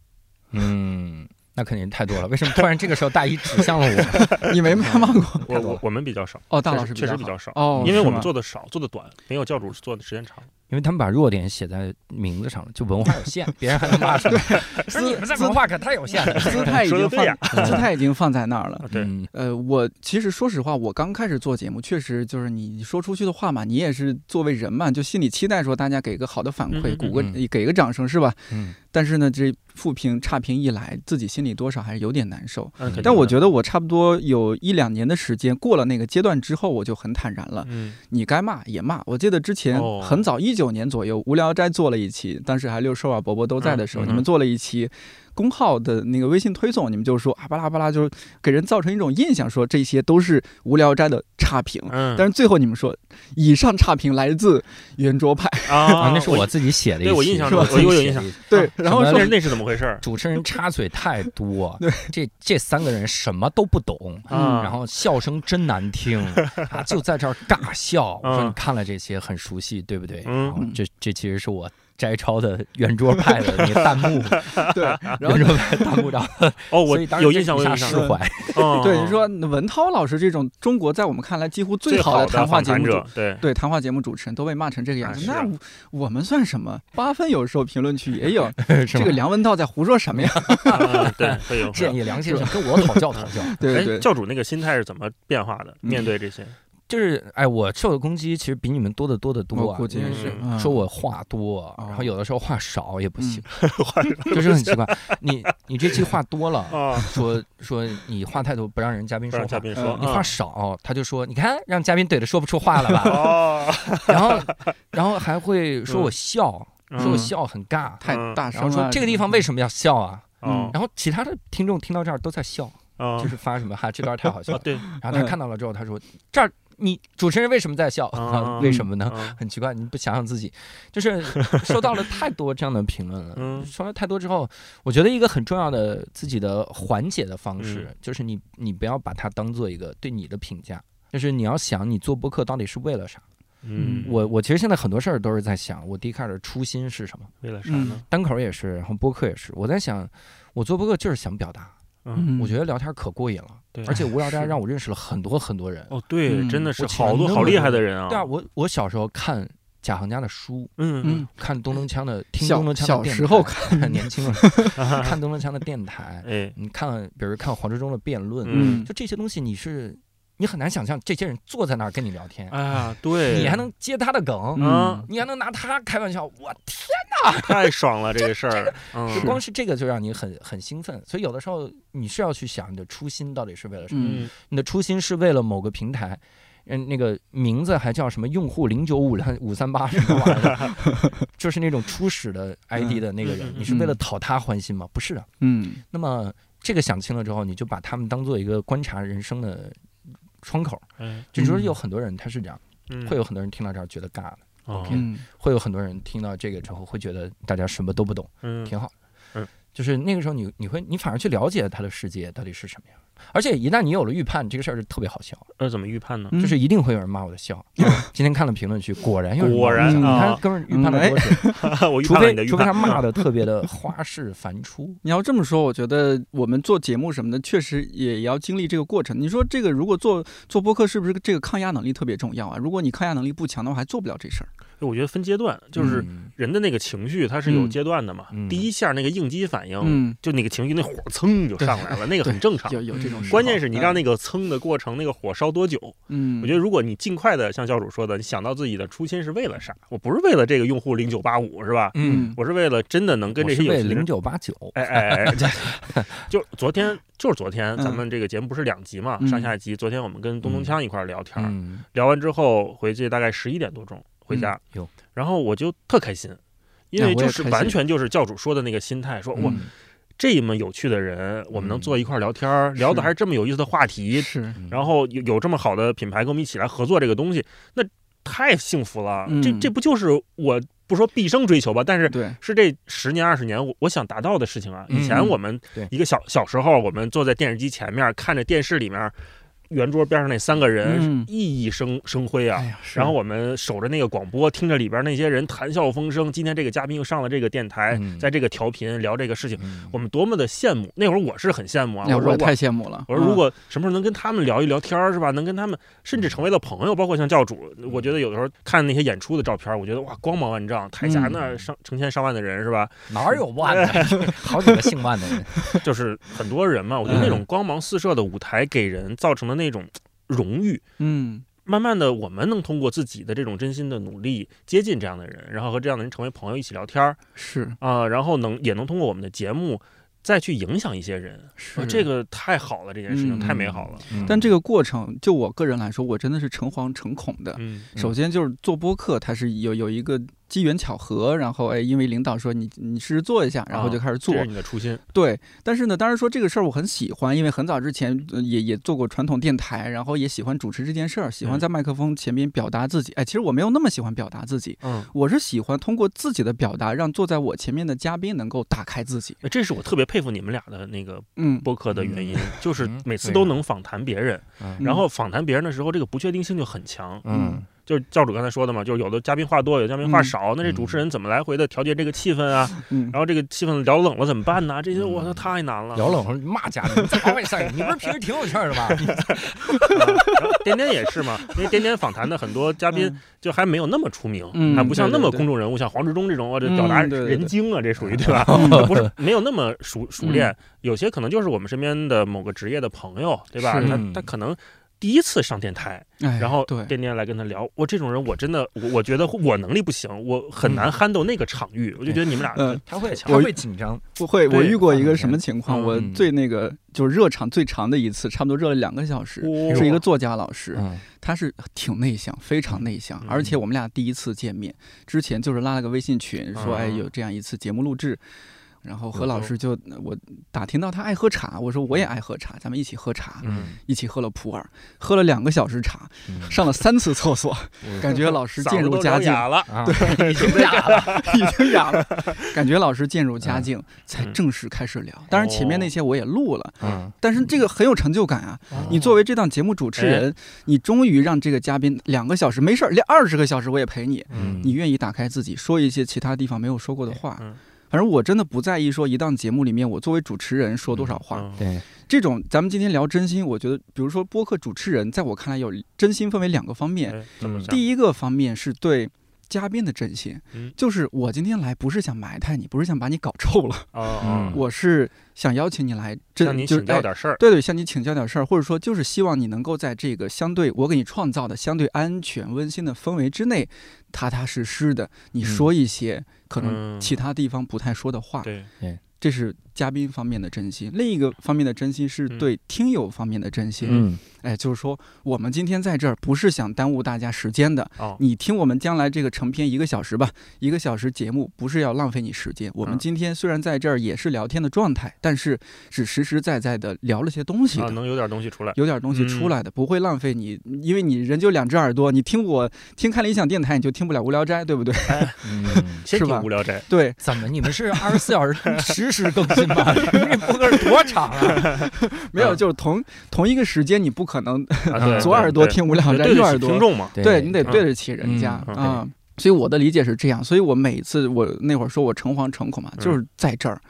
嗯。那肯定太多了，为什么突然这个时候大一指向了我？你没骂过我，我我们比较少哦，大老师确实比较少哦，因为我们做的少，做的短，没有教主做的时间长。因为他们把弱点写在名字上了，就文化有限，别人还能骂出来。说你们这文化可太有限了，姿态已经放，姿态已经放在那儿了。对，呃，我其实说实话，我刚开始做节目，确实就是你说出去的话嘛，你也是作为人嘛，就心里期待说大家给个好的反馈，鼓个给个掌声是吧？嗯。但是呢，这负评差评一来，自己心里多少还是有点难受。但我觉得我差不多有一两年的时间过了那个阶段之后，我就很坦然了。嗯，你该骂也骂。我记得之前很早一九年左右，无聊斋做了一期，当时还六兽啊、伯伯都在的时候，你们做了一期。公号的那个微信推送，你们就说啊巴拉巴拉，就是给人造成一种印象，说这些都是无聊斋的差评。嗯，但是最后你们说，以上差评来自圆桌派啊，那是我自己写的，对我印象是吧？我有印象。对，然后那那是怎么回事？主持人插嘴太多，对，这这三个人什么都不懂，嗯，然后笑声真难听，啊，就在这儿尬笑。我说你看了这些很熟悉，对不对？嗯，这这其实是我。摘抄的圆桌派的那弹幕，对，圆桌派弹幕上，哦，我有印象，一下释怀。对，你说文涛老师这种中国在我们看来几乎最好的谈话节目主，对对，谈话节目主持人都被骂成这个样子，那我们算什么？八分有时候评论区也有，这个梁文道在胡说什么呀？对，会有建议梁先生跟我讨教讨教。对对，教主那个心态是怎么变化的？面对这些？就是哎，我受的攻击其实比你们多得多得多啊！估计是说我话多，然后有的时候话少也不行 就是很奇怪。你你这期话多了，说说你话太多，不让人嘉宾说话。你话少，他就说你看让嘉宾怼的说不出话了吧？然后然后还会说我笑，说我笑很尬，太大声。说这个地方为什么要笑啊？然后其他的听众听到这儿都在笑，就是发什么哈这段太好笑。对，然后他看到了之后，他说这儿。你主持人为什么在笑？为什么呢？很奇怪，你不想想自己，就是收到了太多这样的评论了。说了太多之后，我觉得一个很重要的自己的缓解的方式，就是你你不要把它当做一个对你的评价，就是你要想你做播客到底是为了啥。嗯，我我其实现在很多事儿都是在想，我第一开始初心是什么？为了啥呢？单口也是，然后播客也是。我在想，我做播客就是想表达。嗯，我觉得聊天可过瘾了，对，而且无聊斋让我认识了很多很多人。哦，对，真的是好多好厉害的人啊！对啊，我我小时候看贾行家的书，嗯嗯，看东东锵的，听东东锵的电台。小时候看，年轻了，看东东锵的电台。哎，你看，比如看黄志忠的辩论，嗯，就这些东西，你是。你很难想象这些人坐在那儿跟你聊天啊，对你还能接他的梗，嗯，你还能拿他开玩笑，我天哪，太爽了这个事儿，就光是这个就让你很很兴奋。所以有的时候你是要去想你的初心到底是为了什么？你的初心是为了某个平台，嗯，那个名字还叫什么用户零九五三五三八什么玩意儿，就是那种初始的 ID 的那个人，你是为了讨他欢心吗？不是的，嗯，那么。这个想清了之后，你就把他们当做一个观察人生的窗口。嗯，就说有很多人他是这样，会有很多人听到这儿觉得尬的，OK，会有很多人听到这个之后会觉得大家什么都不懂，嗯，挺好。嗯，就是那个时候你你会你反而去了解他的世界到底是什么样。而且一旦你有了预判，这个事儿就特别好笑。那怎么预判呢？就是一定会有人骂我的笑。今天看了评论区，果然有人果然，你看哥们儿预判的多准。我除非除非他骂的特别的花式繁出。你要这么说，我觉得我们做节目什么的，确实也要经历这个过程。你说这个如果做做播客，是不是这个抗压能力特别重要啊？如果你抗压能力不强的话，还做不了这事儿。我觉得分阶段，就是人的那个情绪，它是有阶段的嘛。第一下那个应激反应，就那个情绪那火蹭就上来了，那个很正常。有有这种。关键是你让那个蹭的过程，那个火烧多久？嗯，我觉得如果你尽快的像教主说的，你想到自己的初心是为了啥？我不是为了这个用户零九八五是吧？嗯，我是为了真的能跟这些有零九八九。哎哎哎，就昨天就是昨天，咱们这个节目不是两集嘛，上下集。昨天我们跟东东锵一块聊天，聊完之后回去大概十一点多钟。回家，然后我就特开心，因为就是完全就是教主说的那个心态，说哇，这么有趣的人，我们能坐一块聊天，聊的还是这么有意思的话题，是，然后有有这么好的品牌跟我们一起来合作这个东西，那太幸福了。这这不就是我不说毕生追求吧，但是是这十年二十年我我想达到的事情啊。以前我们一个小小时候，我们坐在电视机前面看着电视里面。圆桌边上那三个人熠熠生生辉啊！然后我们守着那个广播，听着里边那些人谈笑风生。今天这个嘉宾又上了这个电台，在这个调频聊这个事情，我们多么的羡慕！那会儿我是很羡慕啊，我说太羡慕了。我说如果什么时候能跟他们聊一聊天是吧？能跟他们甚至成为了朋友，包括像教主，我觉得有的时候看那些演出的照片，我觉得哇，光芒万丈，台下那上成千上万的人是吧？哪有万的？好几个姓万的人，就是很多人嘛。我觉得那种光芒四射的舞台给人造成的。那种荣誉，嗯，慢慢的，我们能通过自己的这种真心的努力接近这样的人，然后和这样的人成为朋友，一起聊天儿，是啊，然后能也能通过我们的节目再去影响一些人，是这个太好了，这件事情太美好了。但这个过程，就我个人来说，我真的是诚惶诚恐的。嗯，首先就是做播客，它是有有一个。机缘巧合，然后哎，因为领导说你你试试做一下，然后就开始做。这是你的初心。对，但是呢，当然说这个事儿我很喜欢，因为很早之前也也做过传统电台，然后也喜欢主持这件事儿，喜欢在麦克风前面表达自己。哎，其实我没有那么喜欢表达自己，嗯，我是喜欢通过自己的表达，让坐在我前面的嘉宾能够打开自己。这是我特别佩服你们俩的那个嗯播客的原因，就是每次都能访谈别人，然后访谈别人的时候，这个不确定性就很强，嗯。就是教主刚才说的嘛，就是有的嘉宾话多，有的嘉宾话少，那这主持人怎么来回的调节这个气氛啊？然后这个气氛聊冷了怎么办呢？这些我操太难了。聊冷了骂嘉宾，怎么回事？你不是平时挺有趣的吗？颠颠也是嘛，因为颠颠访谈的很多嘉宾就还没有那么出名，还不像那么公众人物，像黄志忠这种，这表达人精啊，这属于对吧？不是没有那么熟熟练，有些可能就是我们身边的某个职业的朋友，对吧？他他可能。第一次上电台，然后天天来跟他聊，我这种人我真的，我我觉得我能力不行，我很难 handle 那个场域，我就觉得你们俩，他会他会紧张，不会。我遇过一个什么情况？我最那个就是热场最长的一次，差不多热了两个小时，是一个作家老师，他是挺内向，非常内向，而且我们俩第一次见面之前就是拉了个微信群，说哎有这样一次节目录制。然后何老师就我打听到他爱喝茶，我说我也爱喝茶，咱们一起喝茶，一起喝了普洱，喝了两个小时茶，上了三次厕所，感觉老师渐入佳境了，对，已经哑了，已经哑了，感觉老师渐入佳境，才正式开始聊。当然前面那些我也录了，但是这个很有成就感啊！你作为这档节目主持人，你终于让这个嘉宾两个小时没事儿，连二十个小时我也陪你，你愿意打开自己，说一些其他地方没有说过的话。反正我真的不在意说一档节目里面我作为主持人说多少话。对，这种咱们今天聊真心，我觉得，比如说播客主持人，在我看来有真心分为两个方面。第一个方面是对嘉宾的真心，就是我今天来不是想埋汰你，不是想把你搞臭了，哦，我是想邀请你来，向你请教点事儿，对对，向你请教点事儿，或者说就是希望你能够在这个相对我给你创造的相对安全温馨的氛围之内，踏踏实实的你说一些可能其他地方不太说的话，对。对。这是嘉宾方面的真心，另一个方面的真心是对听友方面的真心。嗯，哎，就是说我们今天在这儿不是想耽误大家时间的。哦，你听我们将来这个成片一个小时吧，一个小时节目不是要浪费你时间。我们今天虽然在这儿也是聊天的状态，但是是实实在在的聊了些东西，能有点东西出来，有点东西出来的，不会浪费你，因为你人就两只耳朵，你听我听看理想电台，你就听不了无聊斋，对不对？嗯，是吧？无聊斋，对，怎么你们是二十四小时十？实更新吧，这播客多长啊？没有，就是同同一个时间，你不可能 左耳朵听无聊斋，右耳朵听众嘛，对你得对得起人家啊。所以我的理解是这样，所以我每次我那会儿说我诚惶诚恐嘛，就是在这儿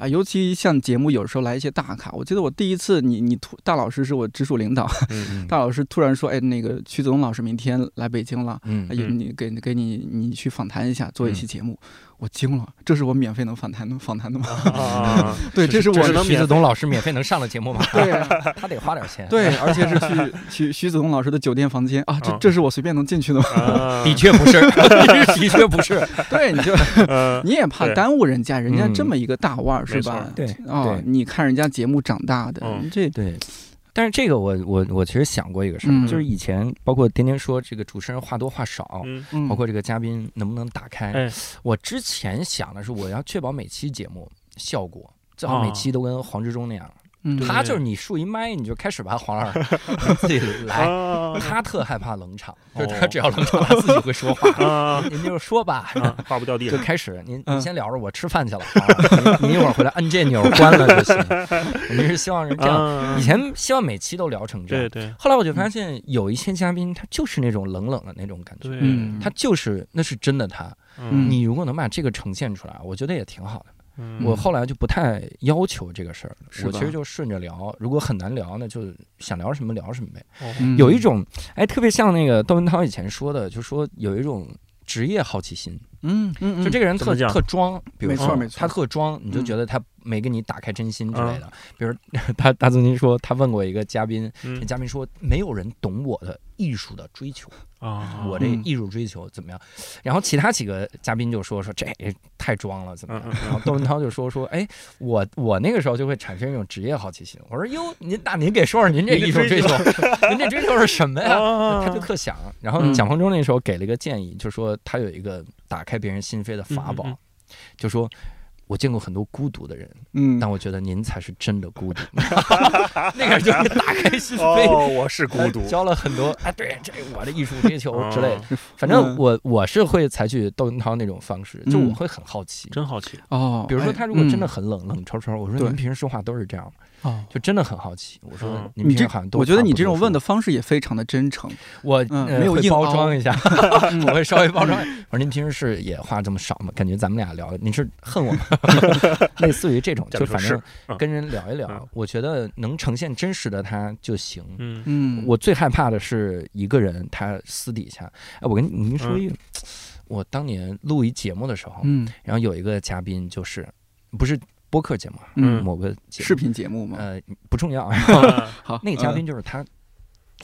啊，尤其像节目有时候来一些大咖，我记得我第一次你你突大老师是我直属领导，大老师突然说，哎，那个曲子龙老师明天来北京了，嗯，你给给你你去访谈一下，做一期节目。我惊了，这是我免费能访谈的访谈的吗？啊，对，这是我徐子东老师免费能上的节目吗？对，他得花点钱。对，而且是去徐 徐子东老师的酒店房间啊，这这是我随便能进去的吗？的确不是，的确不是。对，你就你也怕耽误人家，人家这么一个大腕儿是吧？对，啊，你看人家节目长大的，这对。但是这个我我我其实想过一个事儿，就是以前包括天天说这个主持人话多话少，包括这个嘉宾能不能打开，我之前想的是我要确保每期节目效果最好每期都跟黄志忠那样。他就是你竖一麦，你就开始吧，黄老师自己来。他特害怕冷场，就是他只要冷场，他自己会说话。您就说吧，话不掉地就开始。您您先聊着，我吃饭去了。您一会儿回来按这钮关了就行。您是希望是这样？以前希望每期都聊成这样。对对。后来我就发现有一些嘉宾，他就是那种冷冷的那种感觉。嗯。他就是那是真的他。嗯。你如果能把这个呈现出来，我觉得也挺好的。我后来就不太要求这个事儿，我其实就顺着聊。如果很难聊，呢就想聊什么聊什么呗。有一种哎，特别像那个窦文涛以前说的，就说有一种职业好奇心。嗯嗯，就这个人特特装，比如没错没错，他特装，你就觉得他没跟你打开真心之类的。比如 他他曾经说，他问过一个嘉宾，这嘉宾说没有人懂我的艺术的追求啊，我这艺术追求怎么样？然后其他几个嘉宾就说说这太装了，怎么样？然后窦文涛就说说，哎，我我那个时候就会产生一种职业好奇心。我说哟，您那您给说说您这艺术追求，您这追求是什么呀？他就特想。然后蒋方舟那时候给了一个建议，就说他有一个打开别人心扉的法宝，就说。我见过很多孤独的人，嗯，但我觉得您才是真的孤独。那个就是打开心扉，我是孤独，教了很多啊，对，这我的艺术追求之类的。反正我我是会采取窦文涛那种方式，就我会很好奇，真好奇哦。比如说他如果真的很冷冷抽抽，我说您平时说话都是这样吗？哦，就真的很好奇我说您这好像都，我觉得你这种问的方式也非常的真诚。我没有包装一下，我会稍微包装。我说您平时是也话这么少吗？感觉咱们俩聊，您是恨我吗？类似于这种，就反正跟人聊一聊，我觉得能呈现真实的他就行。嗯嗯，我最害怕的是一个人他私底下，哎，我跟您说一个，我当年录一节目的时候，嗯，然后有一个嘉宾就是不是。播客节目，嗯，某个视频节目吗？呃，不重要。好，那个嘉宾就是他，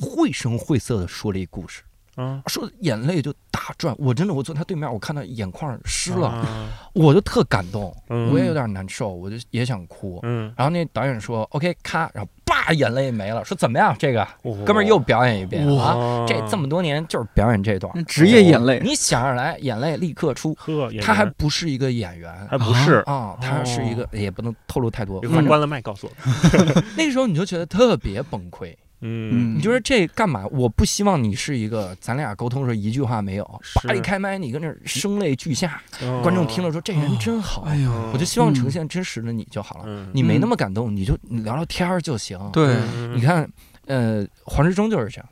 绘声绘色的说了一故事，嗯，说眼泪就打转。我真的，我坐他对面，我看到眼眶湿了，我就特感动，我也有点难受，我就也想哭。嗯，然后那导演说：“OK，咔。”然后。叭眼泪没了，说怎么样？这个哥们儿又表演一遍啊！这这么多年就是表演这段职业眼泪，你想着来，眼泪立刻出。他还不是一个演员，还不是啊，他是一个，也不能透露太多。关了麦，告诉我。那个时候你就觉得特别崩溃。嗯，你就说这干嘛？我不希望你是一个，咱俩沟通时候一句话没有，叭一开麦，你跟那声泪俱下，观众听了说这人真好，哎呦，我就希望呈现真实的你就好了。你没那么感动，你就聊聊天儿就行。对，你看，呃，黄志忠就是这样，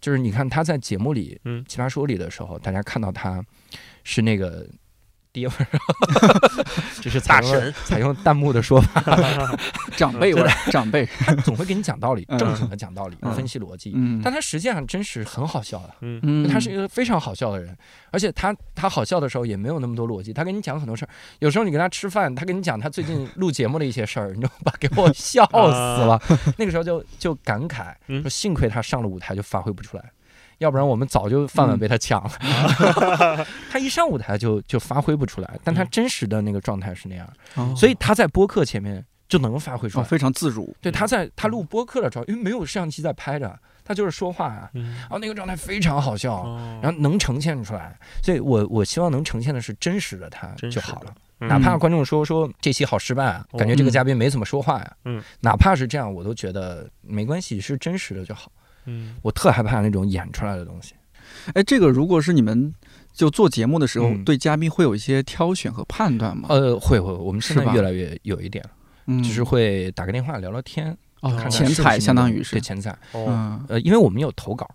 就是你看他在节目里，《奇葩说》里的时候，大家看到他是那个爹味儿，这是大神。采用弹幕的说法，长辈味儿，长辈，他总会给你讲道理，正经的讲道理，分析逻辑，嗯，但他实际上真是很好笑的，嗯，他是一个非常好笑的人，而且他他好笑的时候也没有那么多逻辑，他跟你讲很多事儿，有时候你跟他吃饭，他跟你讲他最近 录节目的一些事儿，你知道吧？给我笑死了，那个时候就就感慨，说幸亏他上了舞台就发挥不出来。要不然我们早就饭碗被他抢了。他一上舞台就就发挥不出来，但他真实的那个状态是那样，所以他在播客前面就能发挥出来，非常自如。对，他在他录播客的时候，因为没有摄像机在拍着，他就是说话啊，然后那个状态非常好笑，然后能呈现出来。所以我我希望能呈现的是真实的他就好了，哪怕观众说说这期好失败啊，感觉这个嘉宾没怎么说话呀，嗯，哪怕是这样，我都觉得没关系，是真实的就好。嗯，我特害怕那种演出来的东西。哎，这个如果是你们就做节目的时候，对嘉宾会有一些挑选和判断吗？呃，会会，我们现在越来越有一点，就是会打个电话聊聊天，哦，看前彩相当于是。对前彩，哦，呃，因为我们有投稿。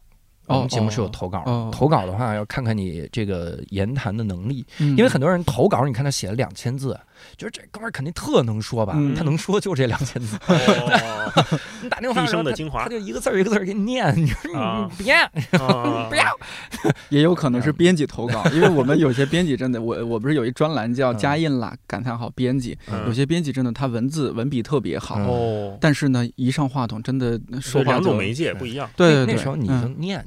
我们节目是有投稿，投稿的话要看看你这个言谈的能力，因为很多人投稿，你看他写了两千字，就是这哥们儿肯定特能说吧，他能说就这两千字。你打电话，他就一个字儿一个字儿给你念，你说你别不要，也有可能是编辑投稿，因为我们有些编辑真的，我我不是有一专栏叫加印啦，感叹号编辑，有些编辑真的他文字文笔特别好，但是呢一上话筒真的说话两种媒介不一样，对对对，那时候你就念。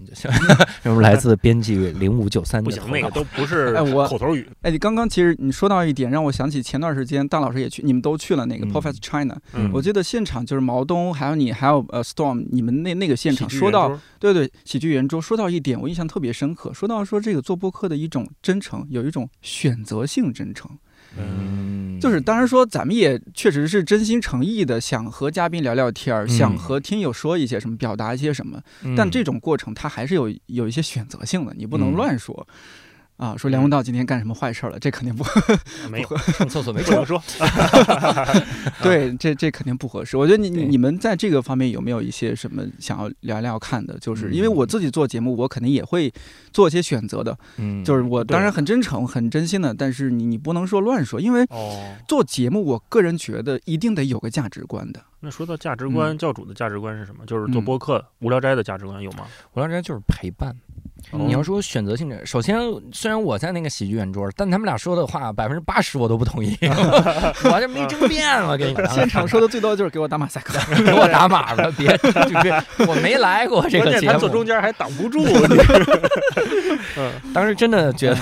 什么来自编辑零五九三？不行，那个都不是哎，我口头语。哎，你刚刚其实你说到一点，让我想起前段时间大老师也去，你们都去了那个 Profess China。我记得现场就是毛东，还有你，还有呃 Storm，你们那那个现场说到，对对，喜剧圆桌说到一点，我印象特别深刻，说到说这个做播客的一种真诚，有一种选择性真诚。嗯，就是当然说，咱们也确实是真心诚意的想和嘉宾聊聊天儿，想和听友说一些什么，表达一些什么，但这种过程它还是有有一些选择性的，你不能乱说。啊，说梁文道今天干什么坏事了？这肯定不 没有上厕所没 说说。对，这这肯定不合适。我觉得你你们在这个方面有没有一些什么想要聊聊看的？就是因为我自己做节目，我肯定也会做一些选择的。嗯，就是我当然很真诚、很真心的，但是你你不能说乱说，因为做节目，我个人觉得一定得有个价值观的。那说到价值观，教主的价值观是什么？就是做播客无聊斋的价值观有吗？无聊斋就是陪伴。你要说选择性的，首先虽然我在那个喜剧圆桌，但他们俩说的话百分之八十我都不同意，我这没争辩我给你现场说的最多就是给我打马赛克，给我打码吧，别别，我没来过这个节目，坐中间还挡不住。当时真的觉得，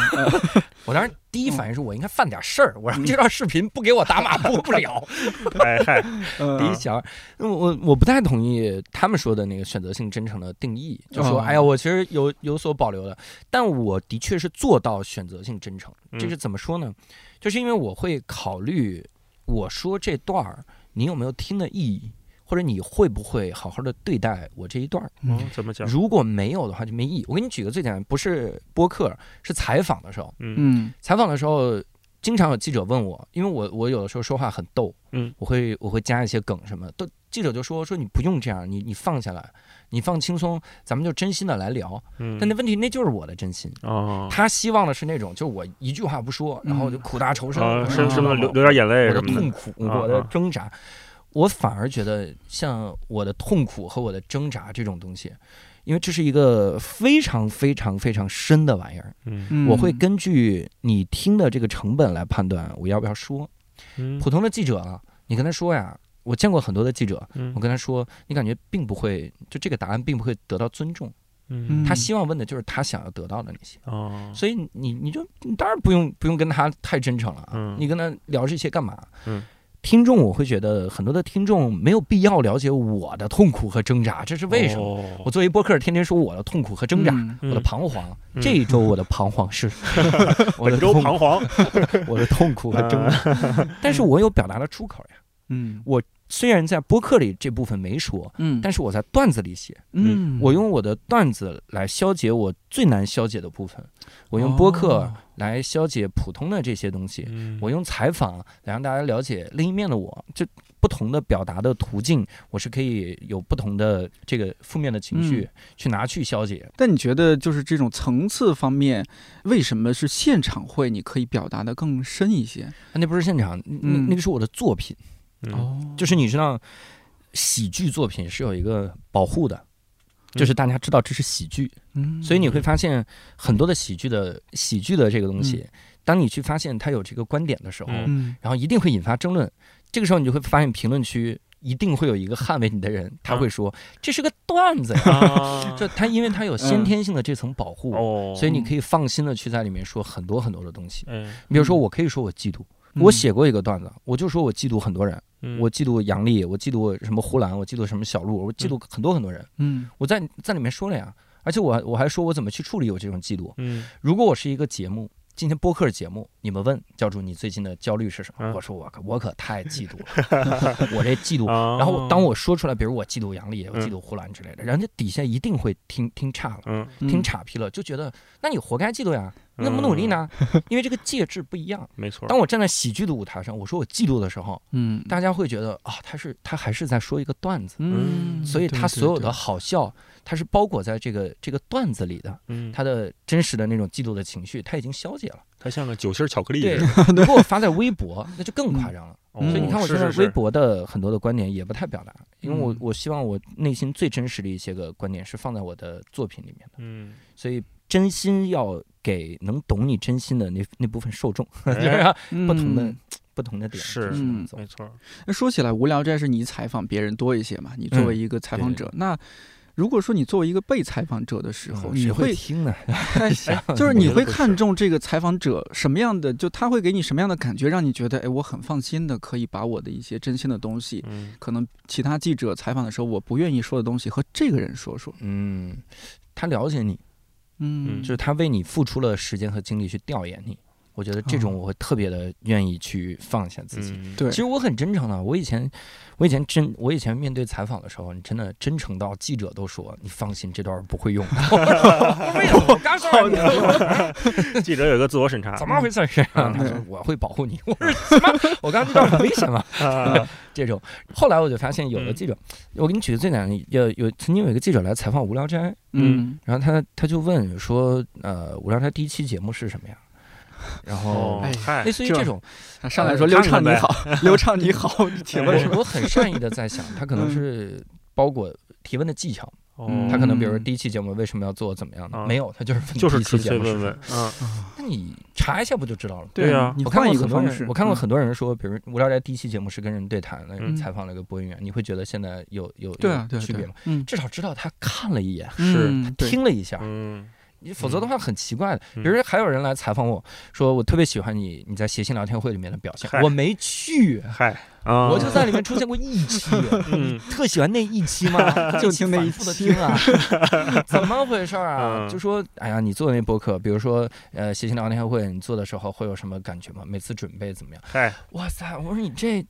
我当时第一反应是我应该犯点事儿，我让这段视频不给我打码播不了。哎嗨，第一想，我我不太同意他们说的那个选择性真诚的定义，就说哎呀，我其实有有所保留的，但我的确是做到选择性真诚。这是怎么说呢？就是因为我会考虑我说这段儿你有没有听的意义。或者你会不会好好的对待我这一段儿？嗯，怎么讲？如果没有的话，就没意义。我给你举个最简单，不是播客，是采访的时候。嗯，采访的时候，经常有记者问我，因为我我有的时候说话很逗，嗯，我会我会加一些梗什么，都记者就说说你不用这样，你你放下来，你放轻松，咱们就真心的来聊。嗯，但那问题那就是我的真心。哦，他希望的是那种，就我一句话不说，然后就苦大仇深，什么流流点眼泪，我的痛苦，我的挣扎。我反而觉得，像我的痛苦和我的挣扎这种东西，因为这是一个非常非常非常深的玩意儿。嗯，我会根据你听的这个成本来判断我要不要说。嗯，普通的记者啊，你跟他说呀，我见过很多的记者，我跟他说，你感觉并不会，就这个答案并不会得到尊重。嗯，他希望问的就是他想要得到的那些。哦，所以你你就你当然不用不用跟他太真诚了。嗯，你跟他聊这些干嘛？嗯。听众，我会觉得很多的听众没有必要了解我的痛苦和挣扎，这是为什么？我作为播客，天天说我的痛苦和挣扎，我的彷徨。这一周我的彷徨是，本周彷徨，我的痛苦和挣扎。但是我有表达的出口呀。嗯，我。虽然在播客里这部分没说，嗯，但是我在段子里写，嗯，我用我的段子来消解我最难消解的部分，我用播客来消解普通的这些东西，我用采访来让大家了解另一面的我，就不同的表达的途径，我是可以有不同的这个负面的情绪去拿去消解。但你觉得就是这种层次方面，为什么是现场会你可以表达的更深一些？那不是现场，那那个是我的作品。哦，就是你知道，喜剧作品是有一个保护的。就是大家知道这是喜剧，所以你会发现很多的喜剧的喜剧的这个东西，当你去发现它有这个观点的时候，然后一定会引发争论。这个时候你就会发现评论区一定会有一个 捍卫你的人，他会说这是个段子呀，就他因为他有先天性的这层保护，所以你可以放心的去在里面说很多很多的东西。比如说我可以说我嫉妒。我写过一个段子，我就说我嫉妒很多人，我嫉妒杨笠，我嫉妒什么呼兰，我嫉妒什么小鹿，我嫉妒很多很多人。嗯，我在在里面说了呀，而且我我还说我怎么去处理我这种嫉妒。嗯，如果我是一个节目。今天播客节目，你们问教主你最近的焦虑是什么？我说我可我可太嫉妒了，我这嫉妒。然后当我说出来，比如我嫉妒杨丽，我嫉妒呼兰之类的，人家底下一定会听听岔了，听岔劈了，就觉得那你活该嫉妒呀，你怎么努力呢？因为这个介质不一样。没错。当我站在喜剧的舞台上，我说我嫉妒的时候，嗯，大家会觉得啊，他是他还是在说一个段子，嗯，所以他所有的好笑。他是包裹在这个这个段子里的，嗯，他的真实的那种嫉妒的情绪，他已经消解了，他像个酒心巧克力。对，如 果我发在微博，那就更夸张了。所以你看，我现在微博的很多的观点也不太表达，因为我我希望我内心最真实的一些个观点是放在我的作品里面的。嗯，所以真心要给能懂你真心的那那部分受众，不同的不同的点是，嗯，没错。那说起来，无聊斋是你采访别人多一些嘛？你作为一个采访者，那。如果说你作为一个被采访者的时候，你会听呢？就是你会看重这个采访者什么样的？就他会给你什么样的感觉，让你觉得哎，我很放心的可以把我的一些真心的东西，可能其他记者采访的时候我不愿意说的东西和这个人说说。嗯，他了解你，嗯，就是他为你付出了时间和精力去调研你。我觉得这种我会特别的愿意去放下自己。对，其实我很真诚的。我以前，我以前真，我以前面对采访的时候，你真的真诚到记者都说你放心，这段不会用。为什么？我刚说你。记者有个自我审查，怎么回事？他说我会保护你。我说什么？我刚这段很危险吗？这种。后来我就发现，有的记者，我给你举个最简单的，有有曾经有一个记者来采访《无聊斋》，嗯，然后他他就问说，呃，《无聊斋》第一期节目是什么呀？然后，类似于这种，上来说刘畅你好，刘畅你好，提问我很？善意的在想，他可能是包裹提问的技巧，他可能比如说第一期节目为什么要做怎么样的，没有，他就是 就是纯粹问问，嗯，那你查一下不就知道了？对啊，我看过很多人，我看过很多人说，比如无聊斋第一期节目是跟人对谈，那种采访了一个播音员，你会觉得现在有有有区别吗？至少知道他看了一眼，是听了一下，嗯。你否则的话很奇怪的，比如说还有人来采访我说我特别喜欢你你在谐星聊天会里面的表现，我没去，嗨，我就在里面出现过一期，特喜欢那一期吗？就听那一期啊，怎么回事啊？就说哎呀，你做那播客，比如说呃谐星聊天会，你做的时候会有什么感觉吗？每次准备怎么样？嗨，哇塞，我说你这。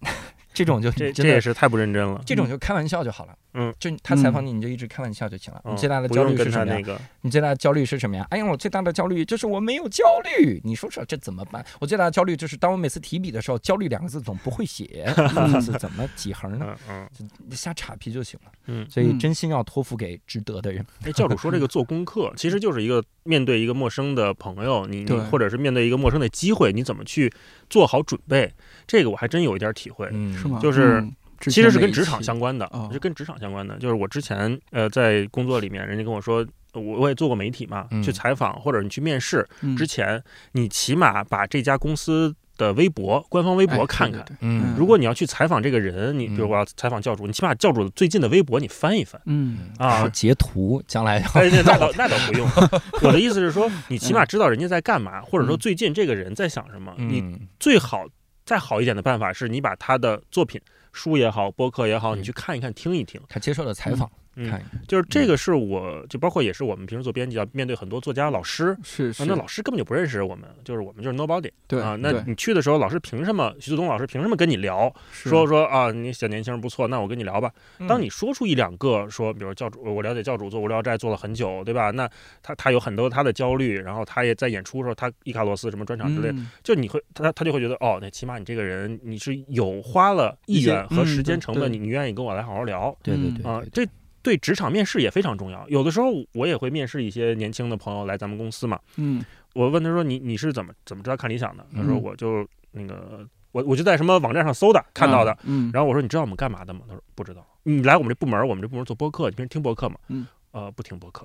这种就这这也是太不认真了。这种就开玩笑就好了。嗯，就他采访你，你就一直开玩笑就行了。你最大的焦虑是什么呀？你最大的焦虑是什么呀？哎呀，我最大的焦虑就是我没有焦虑。你说说这怎么办？我最大的焦虑就是当我每次提笔的时候，焦虑两个字总不会写，是怎么几横呢？嗯，瞎岔皮就行了。嗯，所以真心要托付给值得的人。哎，教主说这个做功课，其实就是一个面对一个陌生的朋友，你或者是面对一个陌生的机会，你怎么去做好准备？这个我还真有一点体会。嗯。就是，其实是跟职场相关的，是跟职场相关的。就是我之前呃在工作里面，人家跟我说，我我也做过媒体嘛，去采访或者你去面试之前，你起码把这家公司的微博、官方微博看看。嗯，如果你要去采访这个人，你比如我要采访教主，你起码教主最近的微博你翻一翻。嗯啊，截图将来。那倒那倒不用。我的意思是说，你起码知道人家在干嘛，或者说最近这个人在想什么。你最好。再好一点的办法是你把他的作品书也好，播客也好，你去看一看，听一听他接受的采访。看，就是这个是我就包括也是我们平时做编辑要面对很多作家老师，是是，那老师根本就不认识我们，就是我们就是 nobody，对啊，那你去的时候，老师凭什么？徐子东老师凭什么跟你聊？说说啊，你小年轻人不错，那我跟你聊吧。当你说出一两个说，比如教主，我了解教主做无聊斋做了很久，对吧？那他他有很多他的焦虑，然后他也在演出的时候，他伊卡洛斯什么专场之类，就你会他他就会觉得哦，那起码你这个人你是有花了意愿和时间成本，你你愿意跟我来好好聊，对对对啊，这。对职场面试也非常重要。有的时候我也会面试一些年轻的朋友来咱们公司嘛。嗯，我问他说：“你你是怎么怎么知道看理想的？”他说：“我就那个我我就在什么网站上搜的，看到的。”嗯，然后我说：“你知道我们干嘛的吗？”他说：“不知道。”你来我们这部门，我们这部门做播客，你平时听播客吗？嗯，呃，不听播客。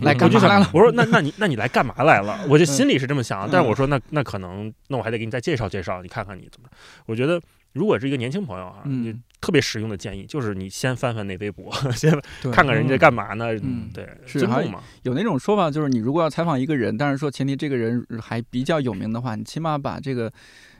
来干嘛来了？我说：“那那你那你来干嘛来了？”我就心里是这么想，但是我说：“那那可能那我还得给你再介绍介绍，你看看你怎么。”我觉得。如果是一个年轻朋友啊，就特别实用的建议就是你先翻翻那微博，先看看人家干嘛呢？嗯，对，是。有那种说法，就是你如果要采访一个人，但是说前提这个人还比较有名的话，你起码把这个。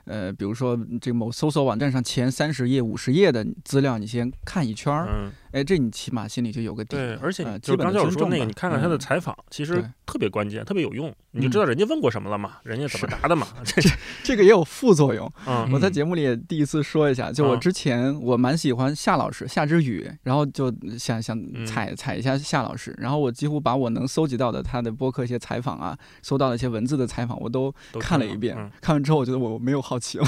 呃，比如说这个某搜索网站上前三十页、五十页的资料，你先看一圈儿，嗯，哎，这你起码心里就有个底。对，而且基本上说那个，你看看他的采访，其实特别关键，特别有用，你就知道人家问过什么了嘛，人家怎么答的嘛。这这个也有副作用。嗯，我在节目里也第一次说一下，就我之前我蛮喜欢夏老师夏之雨，然后就想想踩踩一下夏老师，然后我几乎把我能搜集到的他的播客一些采访啊，搜到的一些文字的采访，我都看了一遍。看完之后，我觉得我没有好奇了。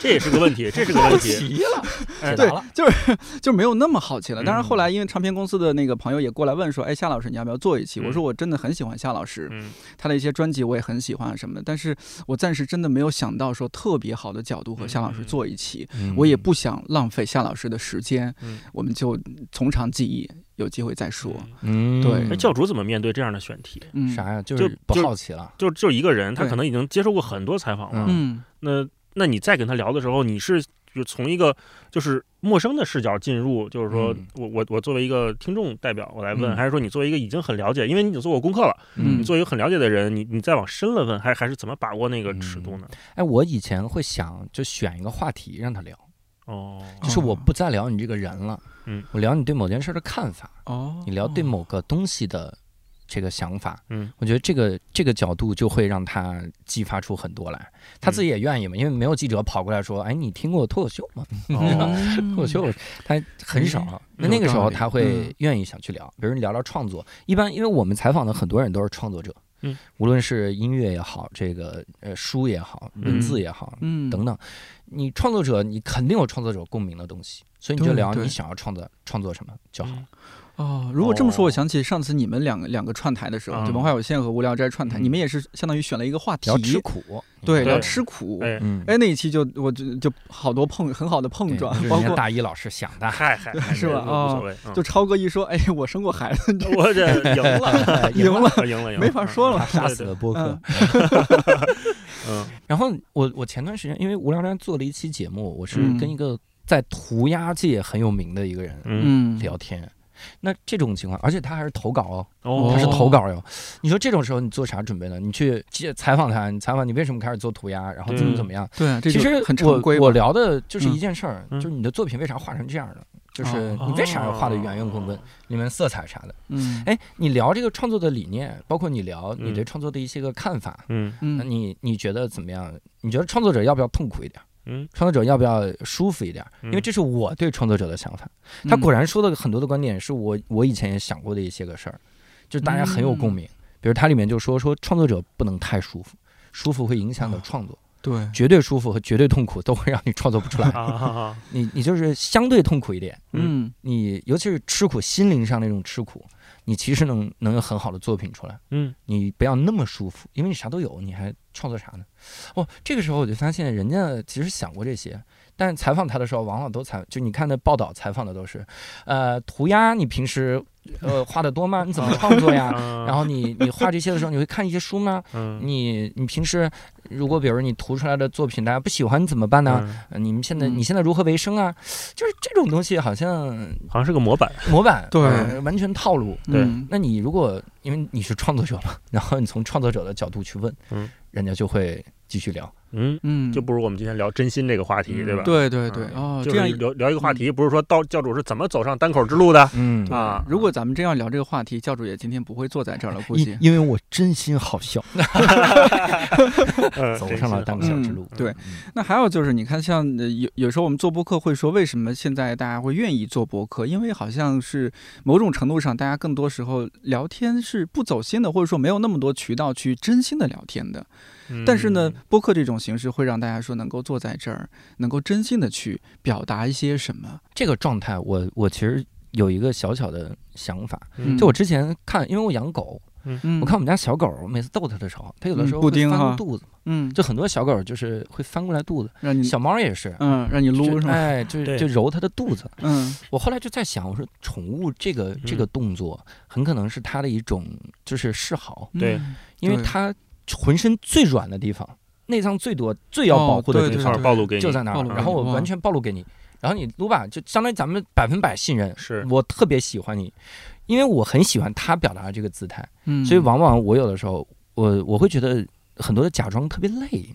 这也是个问题，这是个问题。奇了，对，就是就没有那么好奇了。但是后来，因为唱片公司的那个朋友也过来问说：“哎，夏老师，你要不要做一期？”我说：“我真的很喜欢夏老师，他的一些专辑我也很喜欢什么的。但是我暂时真的没有想到说特别好的角度和夏老师做一期，我也不想浪费夏老师的时间。我们就从长计议，有机会再说。嗯，对。那教主怎么面对这样的选题？啥呀？就是不好奇了。就就一个人，他可能已经接受过很多采访了。嗯，那。那你再跟他聊的时候，你是就从一个就是陌生的视角进入，就是说我我我作为一个听众代表我来问，还是说你作为一个已经很了解，因为你已经做过功课了，你作为一个很了解的人，你你再往深了问，还还是怎么把握那个尺度呢？哎，我以前会想就选一个话题让他聊，哦，就是我不再聊你这个人了，嗯，我聊你对某件事的看法，哦，你聊对某个东西的。这个想法，嗯，我觉得这个这个角度就会让他激发出很多来，他自己也愿意嘛，因为没有记者跑过来说，哎，你听过脱口秀吗？脱口秀他很少，那那个时候他会愿意想去聊，比如聊聊创作。一般因为我们采访的很多人都是创作者，嗯，无论是音乐也好，这个呃书也好，文字也好，嗯，等等，你创作者你肯定有创作者共鸣的东西，所以你就聊你想要创作创作什么就好。哦，如果这么说，我想起上次你们两个两个串台的时候，就文化有限和无聊斋串台，你们也是相当于选了一个话题，聊吃苦，对，聊吃苦。哎，那一期就我就就好多碰很好的碰撞，包括大一老师想的，嗨嗨，是吧？啊，就超哥一说，哎，我生过孩子，我这 赢了，赢了，赢了，没法说了，杀死了播客。嗯，然后我我前段时间因为无聊斋做了一期节目，我是跟一个在涂鸦界很有名的一个人嗯。聊天。那这种情况，而且他还是投稿哦，他是投稿哟。你说这种时候你做啥准备呢？你去采访他，你采访你为什么开始做涂鸦，然后怎么怎么样？对，其实很常规。我聊的就是一件事儿，就是你的作品为啥画成这样的？就是你为啥要画的圆圆滚滚，里面色彩啥的？嗯，哎，你聊这个创作的理念，包括你聊你对创作的一些个看法，嗯嗯，那你你觉得怎么样？你觉得创作者要不要痛苦一点？嗯，创作者要不要舒服一点？因为这是我对创作者的想法。他果然说的很多的观点是我我以前也想过的一些个事儿，就是大家很有共鸣。比如他里面就说说创作者不能太舒服，舒服会影响的创作。对，绝对舒服和绝对痛苦都会让你创作不出来。你你就是相对痛苦一点，嗯，你尤其是吃苦，心灵上那种吃苦，你其实能能有很好的作品出来。嗯，你不要那么舒服，因为你啥都有，你还创作啥呢？哦，这个时候我就发现，人家其实想过这些，但采访他的时候，往往都采，就你看的报道采访的都是，呃，涂鸦，你平时。呃，画的多吗？你怎么创作呀？然后你你画这些的时候，你会看一些书吗？你你平时如果比如你涂出来的作品大家不喜欢，怎么办呢？你们现在你现在如何为生啊？就是这种东西好像好像是个模板，模板对，完全套路。对，那你如果因为你是创作者嘛，然后你从创作者的角度去问，嗯，人家就会继续聊。嗯嗯，就不如我们今天聊真心这个话题，对吧？对对对，哦，这样聊聊一个话题，不是说道教主是怎么走上单口之路的？嗯啊，如果咱们真要聊这个话题，教主也今天不会坐在这儿了，估计因为我 真心好笑，走上了单口之路。对，那还有就是，你看，像有有时候我们做播客会说，为什么现在大家会愿意做播客？因为好像是某种程度上，大家更多时候聊天是不走心的，或者说没有那么多渠道去真心的聊天的。但是呢，播客这种形式会让大家说能够坐在这儿，能够真心的去表达一些什么。这个状态，我我其实有一个小小的想法，就我之前看，因为我养狗，我看我们家小狗，每次逗它的时候，它有的时候会翻肚子，嗯，就很多小狗就是会翻过来肚子，让你小猫也是，嗯，让你撸是吗？哎，就就揉它的肚子，嗯，我后来就在想，我说宠物这个这个动作很可能是它的一种就是示好，对，因为它。浑身最软的地方，内脏最多、最要保护的地方，暴露给你，就在那儿。然后我完全暴露给你，然后你撸吧，就相当于咱们百分百信任。是我特别喜欢你，因为我很喜欢他表达的这个姿态。嗯，所以往往我有的时候，我我会觉得很多的假装特别累。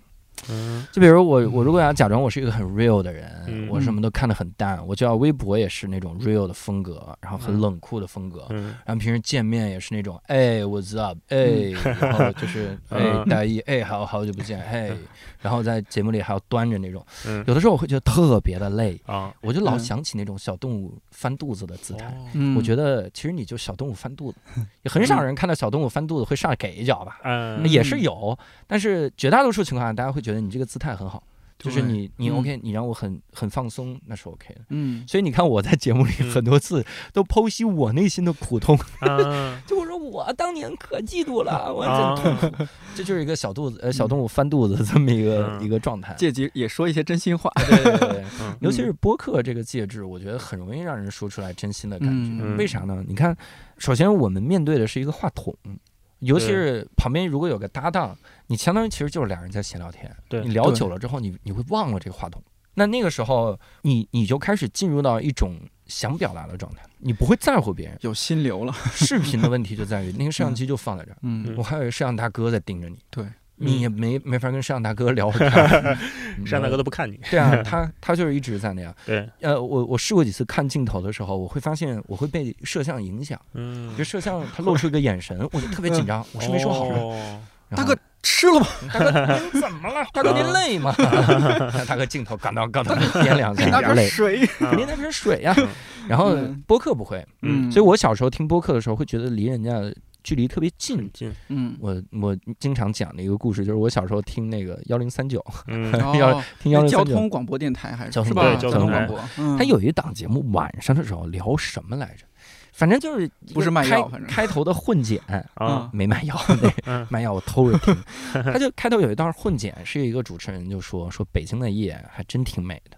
嗯，就比如我，我如果要假装我是一个很 real 的人，我什么都看得很淡，我就要微博也是那种 real 的风格，然后很冷酷的风格，然后平时见面也是那种，哎，what's up，哎，然后就是 哎，大一，哎，好好久不见，嘿，然后在节目里还要端着那种，有的时候我会觉得特别的累啊，我就老想起那种小动物翻肚子的姿态，我觉得其实你就小动物翻肚子，也很少人看到小动物翻肚子会上来给一脚吧，嗯，也是有，但是绝大多数情况下大家会觉得。你这个姿态很好，就是你你 OK，你让我很很放松，那是 OK 的。嗯，所以你看我在节目里很多次都剖析我内心的苦痛，就我说我当年可嫉妒了，我真痛苦。这就是一个小肚子呃小动物翻肚子这么一个一个状态，借机也说一些真心话。对对对，尤其是播客这个介质，我觉得很容易让人说出来真心的感觉。为啥呢？你看，首先我们面对的是一个话筒。尤其是旁边如果有个搭档，你相当于其实就是两人在闲聊天。对，你聊久了之后，你你会忘了这个话筒。那那个时候，你你就开始进入到一种想表达的状态，你不会在乎别人，有心流了。视频的问题就在于 那个摄像机就放在这儿，嗯，我还有一个摄像大哥在盯着你，对。你也没没法跟摄像大哥聊，摄像大哥都不看你。对啊，他他就是一直在那样。对，呃，我我试过几次看镜头的时候，我会发现我会被摄像影响。嗯，就摄像他露出一个眼神，我就特别紧张。我是没说好？大哥吃了吗？大哥您怎么了？大哥您累吗？大哥镜头感到赶到掂两下，拿点水，您拿瓶水呀。然后播客不会，嗯，所以我小时候听播客的时候会觉得离人家。距离特别近，近。嗯，我我经常讲的一个故事，就是我小时候听那个幺零三九，要听幺零三九。交通广播电台还是？交通交通广播？他有一档节目，晚上的时候聊什么来着？反正就是不是卖药，反正。开头的混剪啊，没卖药，卖药我偷着听。他就开头有一段混剪，是一个主持人就说说北京的夜还真挺美的。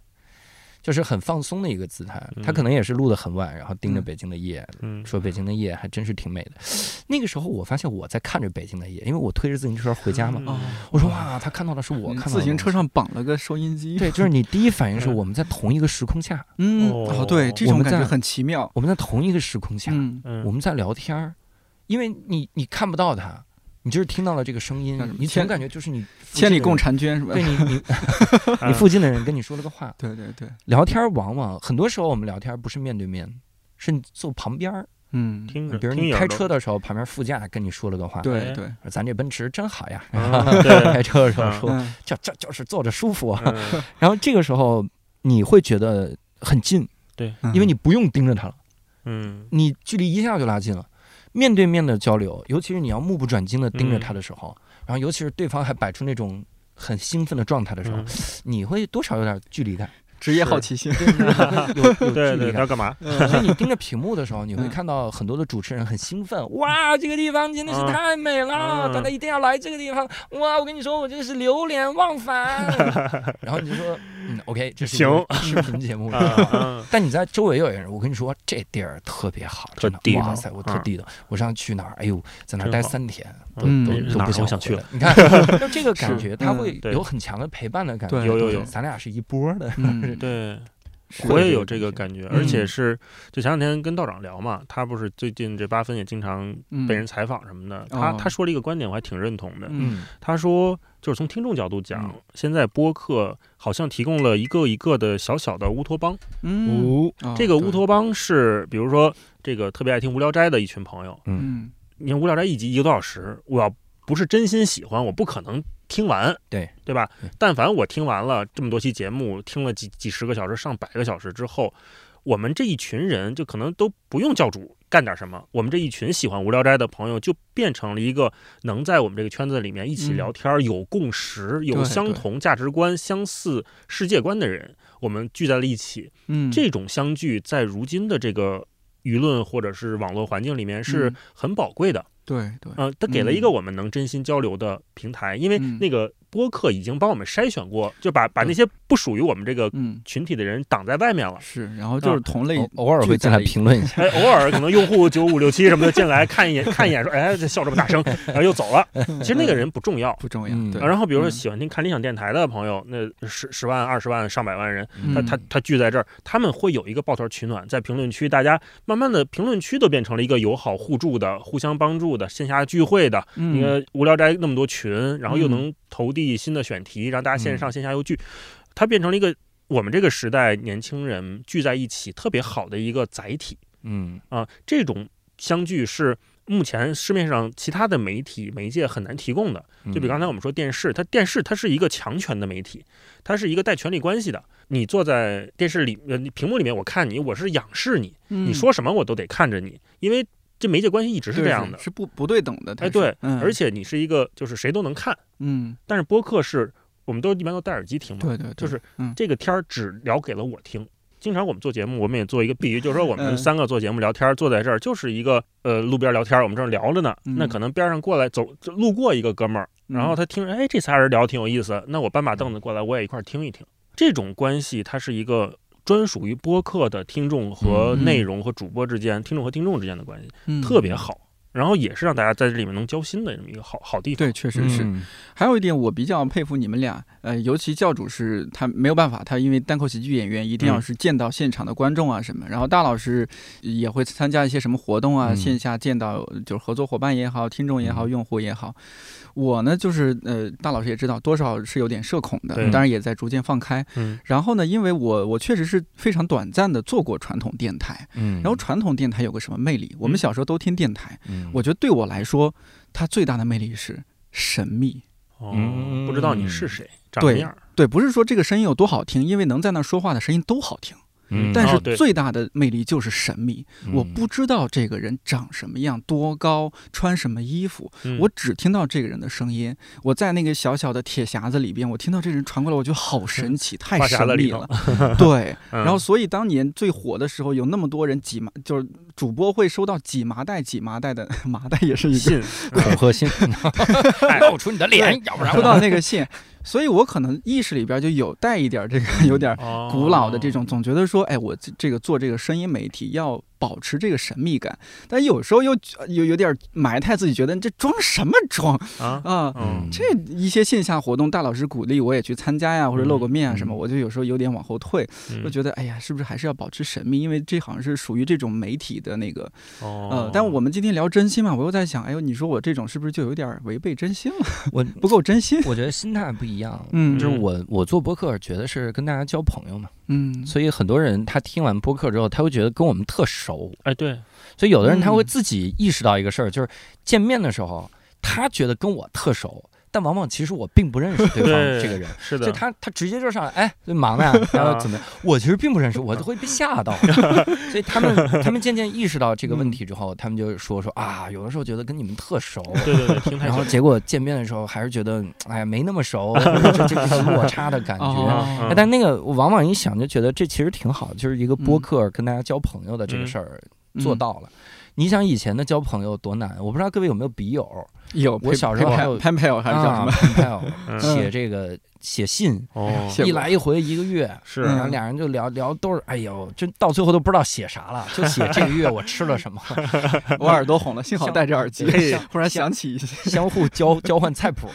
就是很放松的一个姿态，他可能也是录的很晚，然后盯着北京的夜，说北京的夜还真是挺美的。那个时候我发现我在看着北京的夜，因为我推着自行车回家嘛。我说哇，他看到的是我看到的。自行车上绑了个收音机。对，就是你第一反应是我们在同一个时空下。嗯，哦，对，这种感觉很奇妙。我们在同一个时空下，我们在聊天儿，因为你你看不到他。你就是听到了这个声音，你总感觉就是你千里共婵娟是吧？对你 你 你附近的人跟你说了个话，对 对对，聊天往往很多时候我们聊天不是面对面，是你坐旁边儿，嗯，听着，比如你开车的时候，旁边副驾跟你说了个话，对对，咱这奔驰真好呀，开车的时候说，就就就是坐着舒服，然后这个时候你会觉得很近，对，因为你不用盯着他了，嗯，你距离一下就拉近了。面对面的交流，尤其是你要目不转睛的盯着他的时候，然后尤其是对方还摆出那种很兴奋的状态的时候，你会多少有点距离感。职业好奇心，有有 距离感。要干嘛？所以你盯着屏幕的时候，你会看到很多的主持人很兴奋。哇，这个地方真的是太美了，大家一定要来这个地方。哇，我跟你说，我真的是流连忘返。然后你就说，嗯，OK，这是行视频节目。但你在周围有人，我跟你说，这地儿特别好，真的。哇塞，我特地道，我上次去哪儿？哎呦，在那儿待三天，都都都不想去了。你看，就这个感觉，他会有很强的陪伴的感觉。有有有，咱俩是一波的。对，我也有这个感觉，而且是就前两天跟道长聊嘛，他不是最近这八分也经常被人采访什么的，他他说了一个观点，我还挺认同的。嗯，他说就是从听众角度讲，现在播客好像提供了一个一个的小小的乌托邦。嗯，这个乌托邦是比如说这个特别爱听无聊斋的一群朋友。嗯，你看无聊斋一集一个多小时，我要不是真心喜欢，我不可能。听完，对对吧？但凡我听完了这么多期节目，听了几几十个小时、上百个小时之后，我们这一群人就可能都不用教主干点什么，我们这一群喜欢无聊斋的朋友就变成了一个能在我们这个圈子里面一起聊天、有共识、有相同价值观、相似世界观的人，我们聚在了一起。嗯，这种相聚在如今的这个舆论或者是网络环境里面是很宝贵的。对对，嗯，他给了一个我们能真心交流的平台，因为那个。播客已经帮我们筛选过，就把把那些不属于我们这个群体的人挡在外面了。是，然后就是同类，偶尔会进来评论一下。哎，偶尔可能用户九五六七什么的进来 看一眼，看一眼说，哎，这笑这么大声，然后又走了。其实那个人不重要，不重要。然后比如说喜欢听看理想电台的朋友，那十十万、二十万、上百万人，他他他聚在这儿，他们会有一个抱团取暖，在评论区，大家慢慢的评论区都变成了一个友好互助的、互相帮助的线下聚会的。你看无聊斋那么多群，然后又能投递新的选题。让大家线上线下又聚，它变成了一个我们这个时代年轻人聚在一起特别好的一个载体。嗯啊，这种相聚是目前市面上其他的媒体媒介很难提供的。就比刚才我们说电视，它电视它是一个强权的媒体，它是一个带权力关系的。你坐在电视里呃屏幕里面，我看你，我是仰视你，你说什么我都得看着你，因为这媒介关系一直是这样的，是不不对等的。哎，对，而且你是一个就是谁都能看，嗯，但是播客是。我们都一般都戴耳机听嘛，对对，就是这个天儿只聊给了我听。经常我们做节目，我们也做一个比喻，就是说我 们三个做节目聊天，坐在这儿就是一个呃路边聊天，我们这儿聊着呢。那可能边上过来走路过一个哥们儿，然后他听，哎，这仨人聊挺有意思，那我搬把凳子过来，我也一块儿听一听。这种关系，它是一个专属于播客的听众和内容和主播之间，听众和听众之间的关系，特别好。然后也是让大家在这里面能交心的这么一个好好地方。对，确实是。还有一点，我比较佩服你们俩，呃，尤其教主是他没有办法，他因为单口喜剧演员一定要是见到现场的观众啊什么。然后大老师也会参加一些什么活动啊，线下见到就是合作伙伴也好，听众也好，用户也好。我呢，就是呃，大老师也知道多少是有点社恐的，当然也在逐渐放开。嗯。然后呢，因为我我确实是非常短暂的做过传统电台。嗯。然后传统电台有个什么魅力？我们小时候都听电台。嗯。我觉得对我来说，它最大的魅力是神秘。嗯。不知道你是谁，长什么样？对，不是说这个声音有多好听，因为能在那说话的声音都好听。但是最大的魅力就是神秘，我不知道这个人长什么样、多高、穿什么衣服，我只听到这个人的声音。我在那个小小的铁匣子里边，我听到这人传过来，我觉得好神奇，太神秘了。对，然后所以当年最火的时候，有那么多人挤满，就是主播会收到几麻袋、几麻袋的 麻袋，也是一个 恐吓信，露出你的脸，要不然收到那个信。所以我可能意识里边就有带一点这个有点古老的这种，总觉得说，哎，我这个做这个声音媒体要。保持这个神秘感，但有时候又有有点埋汰自己，觉得这装什么装啊啊！这一些线下活动，大老师鼓励我也去参加呀，或者露个面啊什么，我就有时候有点往后退，就觉得哎呀，是不是还是要保持神秘？因为这好像是属于这种媒体的那个呃，但我们今天聊真心嘛，我又在想，哎呦，你说我这种是不是就有点违背真心了？我 不够真心。我觉得心态不一样，嗯，就是我我做播客觉得是跟大家交朋友嘛。嗯，所以很多人他听完播客之后，他会觉得跟我们特熟。哎，对，所以有的人他会自己意识到一个事儿，就是见面的时候，他觉得跟我特熟。但往往其实我并不认识对方这个人，是的，就他他直接就上来，哎，忙呀，然后怎么？我其实并不认识，我就会被吓到。所以他们他们渐渐意识到这个问题之后，他们就说说啊，有的时候觉得跟你们特熟，对对对，然后结果见面的时候还是觉得哎呀没那么熟，这这个落差的感觉。但那个我往往一想就觉得这其实挺好，就是一个播客跟大家交朋友的这个事儿做到了。你想以前的交朋友多难，我不知道各位有没有笔友？有，我小时候还有 pen pal 还是叫什么 pen pal，写这个。写信，一来一回一个月，是，然后俩人就聊聊，都是，哎呦，就到最后都不知道写啥了，就写这个月我吃了什么，我耳朵红了，幸好戴着耳机，忽然想起一些，相互交交换菜谱。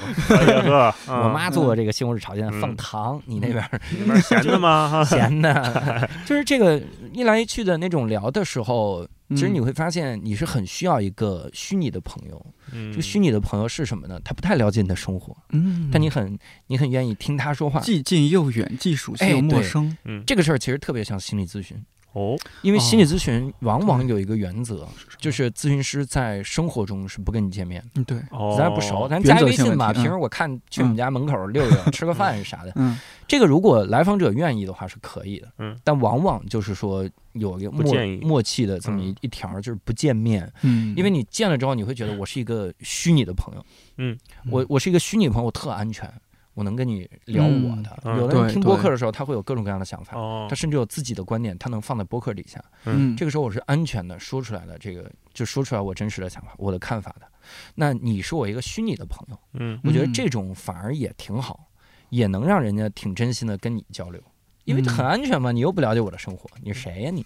我妈做这个西红柿炒鸡蛋放糖，你那边那边咸的吗？咸的，就是这个一来一去的那种聊的时候。其实你会发现，你是很需要一个虚拟的朋友。嗯，这个虚拟的朋友是什么呢？他不太了解你的生活，嗯，但你很你很愿意听他说话，既近又远，既熟悉又陌生。嗯，这个事儿其实特别像心理咨询。哦，因为心理咨询往往有一个原则，就是咨询师在生活中是不跟你见面。嗯，对，咱不熟，咱加微信吧。平时我看去我们家门口溜溜，吃个饭啥的。嗯，这个如果来访者愿意的话是可以的。嗯，但往往就是说有一个默默契的这么一一条，就是不见面。嗯，因为你见了之后，你会觉得我是一个虚拟的朋友。嗯，我我是一个虚拟朋友，我特安全。我能跟你聊我的，有的人听播客的时候，他会有各种各样的想法，他甚至有自己的观点，他能放在播客底下。嗯，这个时候我是安全的，说出来的，这个就说出来我真实的想法，我的看法的。那你是我一个虚拟的朋友，嗯，我觉得这种反而也挺好，也能让人家挺真心的跟你交流，因为很安全嘛，你又不了解我的生活，你谁呀你？